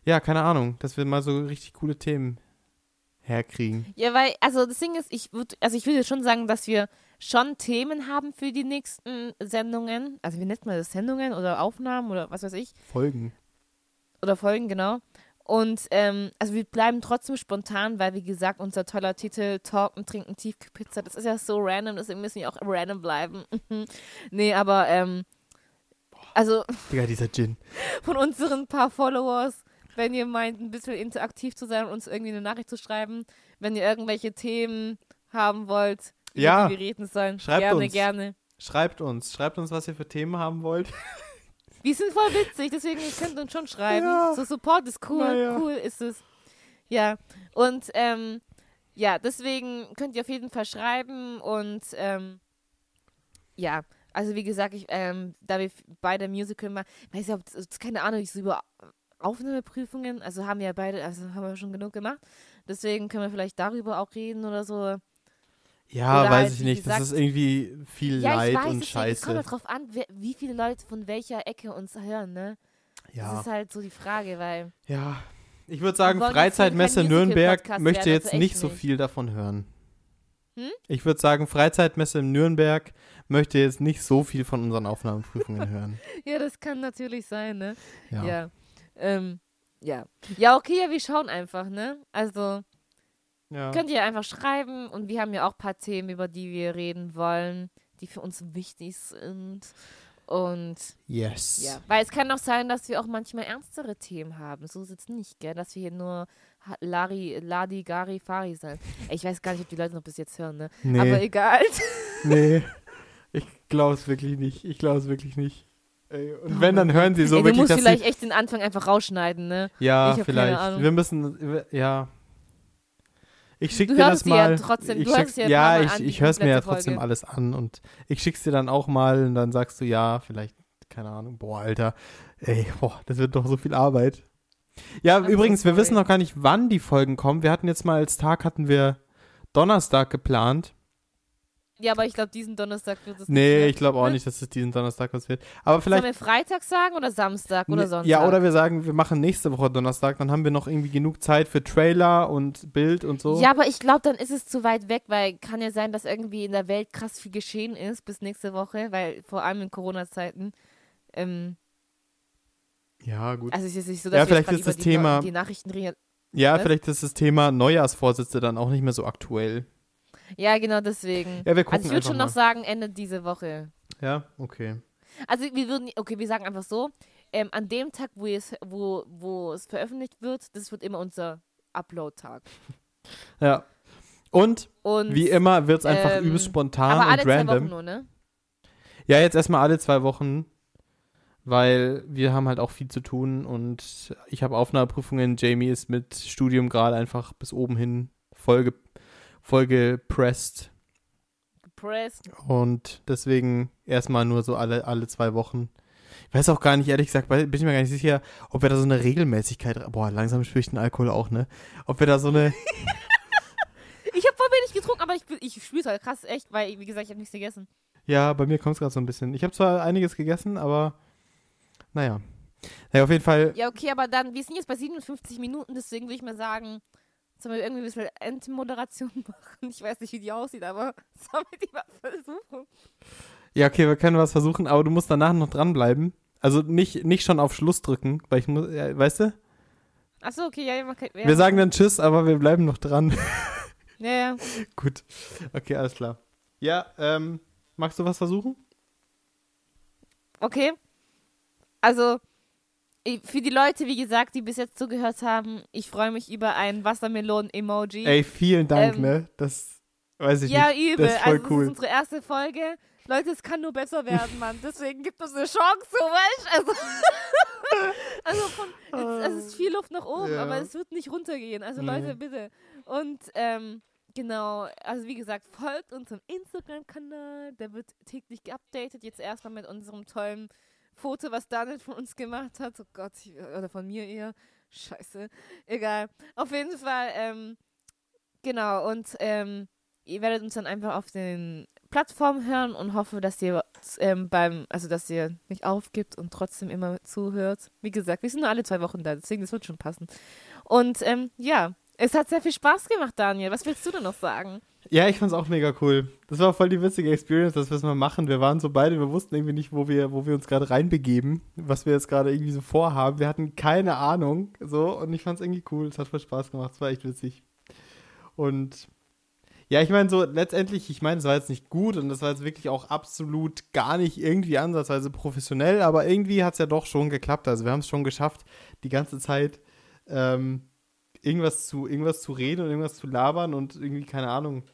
ja, keine Ahnung, dass wir mal so richtig coole Themen herkriegen. Ja, weil, also das Ding ist, ich würde, also ich würde schon sagen, dass wir schon Themen haben für die nächsten Sendungen. Also wie nennt man das? Sendungen oder Aufnahmen oder was weiß ich. Folgen. Oder Folgen, genau. Und ähm, also wir bleiben trotzdem spontan, weil wie gesagt, unser toller Titel Talken, Trinken, Tiefkühlpizza, das ist ja so random, deswegen müssen wir auch random bleiben. nee, aber ähm, also Digga, dieser Gin. von unseren paar Followers, wenn ihr meint, ein bisschen interaktiv zu sein und uns irgendwie eine Nachricht zu schreiben, wenn ihr irgendwelche Themen haben wollt, Ja, die wir reden sollen, schreibt gerne, uns. gerne. Schreibt uns, schreibt uns, was ihr für Themen haben wollt. Wir sind voll witzig, deswegen ihr könnt uns schon schreiben. Ja. So Support ist cool, Naja. cool ist es. Ja, und ähm, ja, deswegen könnt ihr auf jeden Fall schreiben und ähm, ja, also wie gesagt, ich, ähm, da wir beide Musical machen, weiß ja, ob keine Ahnung, so über Aufnahmeprüfungen, also haben wir ja beide, also haben wir schon genug gemacht. Deswegen können wir vielleicht darüber auch reden oder so. Ja, Oder weiß halt, ich nicht. Das gesagt- ist irgendwie viel Ja, Leid weiß, und deswegen, es kommt Scheiße. halt drauf an, wer, wie viele Leute von welcher Ecke uns hören, ne? Das Ja, ist halt so die Frage, weil ja. Ich würde sagen, Freizeitmesse Nürnberg möchte jetzt also nicht so nicht. viel davon hören. Hm? Ich würde sagen, Freizeitmesse in Nürnberg möchte jetzt nicht so viel von unseren Aufnahmeprüfungen hören. Ja, das kann natürlich sein, ne? Ja. Ja. Ähm, ja. Ja, okay, ja, wir schauen einfach, ne? Also, ja. könnt ihr einfach schreiben und wir haben ja auch ein paar Themen, über die wir reden wollen, die für uns wichtig sind. Und Yes. ja, weil es kann auch sein, dass wir auch manchmal ernstere Themen haben. So ist es nicht, gell? Dass wir hier nur Lari, Ladi, Gari, Fari sein. Ich weiß gar nicht, ob die Leute noch bis jetzt hören, ne? Nee, Aber egal. nee. Ich glaube es wirklich nicht. Ich glaube es wirklich nicht. Ey, und wenn, dann hören sie so Ey, du wirklich, musst dass vielleicht echt den Anfang einfach rausschneiden, ne? Ja, Ich hab keine vielleicht. Wir müssen, ja. Ich schicke Du dir hörst das dir ja mal. trotzdem- ich du ein ja, Mal ich, an, ich höre es mir ja trotzdem Folge. alles an und ich schick's dir dann auch mal und dann sagst du ja, vielleicht, keine Ahnung, boah, Alter, ey, boah, das wird doch so viel Arbeit. Ja, I'm so übrigens, wir sorry. wissen noch gar nicht, wann die Folgen kommen. Wir hatten jetzt mal als Tag hatten wir Donnerstag geplant. Ja, aber ich glaube, diesen Donnerstag wird es Nee, ich glaube auch ne? nicht, dass es diesen Donnerstag was wird. Aber vielleicht. Sollen wir Freitag sagen oder Samstag oder Ne- Sonntag? Ja, oder wir sagen, wir machen nächste Woche Donnerstag, dann haben wir noch irgendwie genug Zeit für Trailer und Bild und so. Ja, aber ich glaube, dann ist es zu weit weg, weil kann ja sein, dass irgendwie in der Welt krass viel geschehen ist bis nächste Woche, weil vor allem in Corona-Zeiten. Ähm, Ja, gut. also es ist nicht so, Ja, dass wir vielleicht ist das die, Thema- die Nachrichten reden. Ja, was? vielleicht ist das Thema Neujahrsvorsätze dann auch nicht mehr so aktuell. Ja, genau deswegen. Ja, wir gucken also ich würde schon einfach noch sagen, Ende diese Woche. Ja, okay. Also wir würden, okay, wir sagen einfach so, ähm, an dem Tag, wo es, wo, wo es veröffentlicht wird, das wird immer unser Upload-Tag. Ja. Und Und wie immer wird es einfach ähm, übelst spontan aber alle und zwei random. Wochen nur, ne? Ja, jetzt erstmal alle zwei Wochen, weil wir haben halt auch viel zu tun und ich habe Aufnahmeprüfungen. Jamie ist mit Studium gerade einfach bis oben hin voll, ge voll gepresst und deswegen erstmal nur so alle, alle zwei Wochen. Ich weiß auch gar nicht, ehrlich gesagt, bin ich mir gar nicht sicher, ob wir da so eine Regelmäßigkeit, boah, langsam spüre ich den Alkohol auch, ne? Ob wir da so eine, Ich habe voll wenig getrunken, aber ich, ich spüre halt krass echt, weil, wie gesagt, ich habe nichts gegessen. ja, bei mir kommt es gerade so ein bisschen. Ich habe zwar einiges gegessen, aber naja. Naja, auf jeden Fall, Ja, okay, aber dann, wir sind jetzt bei 57 Minuten, deswegen würde ich mal sagen, sollen wir irgendwie ein bisschen Endmoderation machen? Ich weiß nicht, wie die aussieht, aber sollen wir die mal versuchen? Ja, okay, wir können was versuchen, aber du musst danach noch dranbleiben. Also nicht, nicht schon auf Schluss drücken, weil ich muss, ja, weißt du? Achso, okay, ja, man kann, ja, Wir sagen dann Tschüss, aber wir bleiben noch dran. Ja, ja. Gut. Okay, alles klar. Ja, ähm, magst du was versuchen? Okay. Also, für die Leute, wie gesagt, die bis jetzt zugehört haben, ich freue mich über ein Wassermelonen-Emoji. Ey, vielen Dank, Ähm, ne? Das weiß ich ja, nicht. übel. Das ist voll also, cool. das ist unsere erste Folge. Leute, es kann nur besser werden, Mann. Deswegen gibt es eine Chance, so weißt Also, also von, es, es ist viel Luft nach oben, Ja. aber es wird nicht runtergehen. Also, Nee. Leute, bitte. Und, ähm, genau, also wie gesagt, folgt unserem Instagram-Kanal. Der wird täglich geupdatet. Jetzt erstmal mit unserem tollen Foto, was Daniel von uns gemacht hat. Oh Gott, ich- oder von mir eher. Scheiße. Egal. Auf jeden Fall, ähm, genau, und ähm, ihr werdet uns dann einfach auf den Plattformen hören und hoffe, dass ihr ähm, beim, also dass ihr nicht aufgibt und trotzdem immer zuhört. Wie gesagt, wir sind nur alle zwei Wochen da, deswegen das wird schon passen. Und ähm, ja, es hat sehr viel Spaß gemacht, Daniel. Was willst du denn noch sagen? Ja, ich fand's auch mega cool. Das war voll die witzige Experience, dass wir es mal machen. Wir waren so beide, wir wussten irgendwie nicht, wo wir, wo wir uns gerade reinbegeben, was wir jetzt gerade irgendwie so vorhaben. Wir hatten keine Ahnung, so, und ich fand's irgendwie cool. Es hat voll Spaß gemacht. Es war echt witzig. Und ja, ich meine, so letztendlich, ich meine, es war jetzt nicht gut und das war jetzt wirklich auch absolut gar nicht irgendwie ansatzweise professionell, aber irgendwie hat's ja doch schon geklappt. Also wir haben es schon geschafft, die ganze Zeit ähm, irgendwas zu, irgendwas zu reden und irgendwas zu labern und irgendwie, keine Ahnung.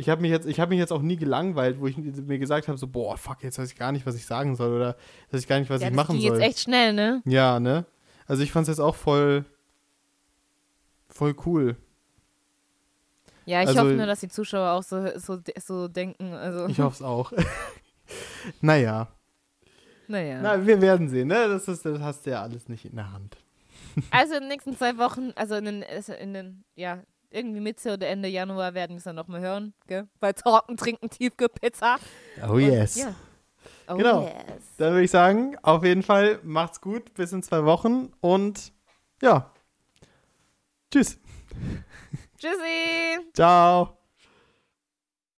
Ich habe mich jetzt, ich habe mich jetzt auch nie gelangweilt, wo ich mir gesagt habe, so, boah, fuck, jetzt weiß ich gar nicht, was ich sagen soll oder weiß ich gar nicht, was ja, ich das machen soll. jetzt echt schnell, ne? Ja, ne? Also ich fand's jetzt auch voll, voll cool. Ja, ich Also- hoffe nur, dass die Zuschauer auch so, so, so denken. Also, Ich hoffe es auch. naja, naja. na, wir werden sehen, ne? Das, ist, das hast du ja alles nicht in der Hand. Also in den nächsten zwei Wochen, also in den, also in den, ja, irgendwie Mitte oder Ende Januar werden wir es dann nochmal hören, gell? Bei Talken, Trinken, Tiefkühlpizza. Oh Und, yes. Ja. Oh Genau. yes. Dann würde ich sagen, auf jeden Fall macht's gut, bis in zwei Wochen und ja. Tschüss. Tschüssi. Ciao.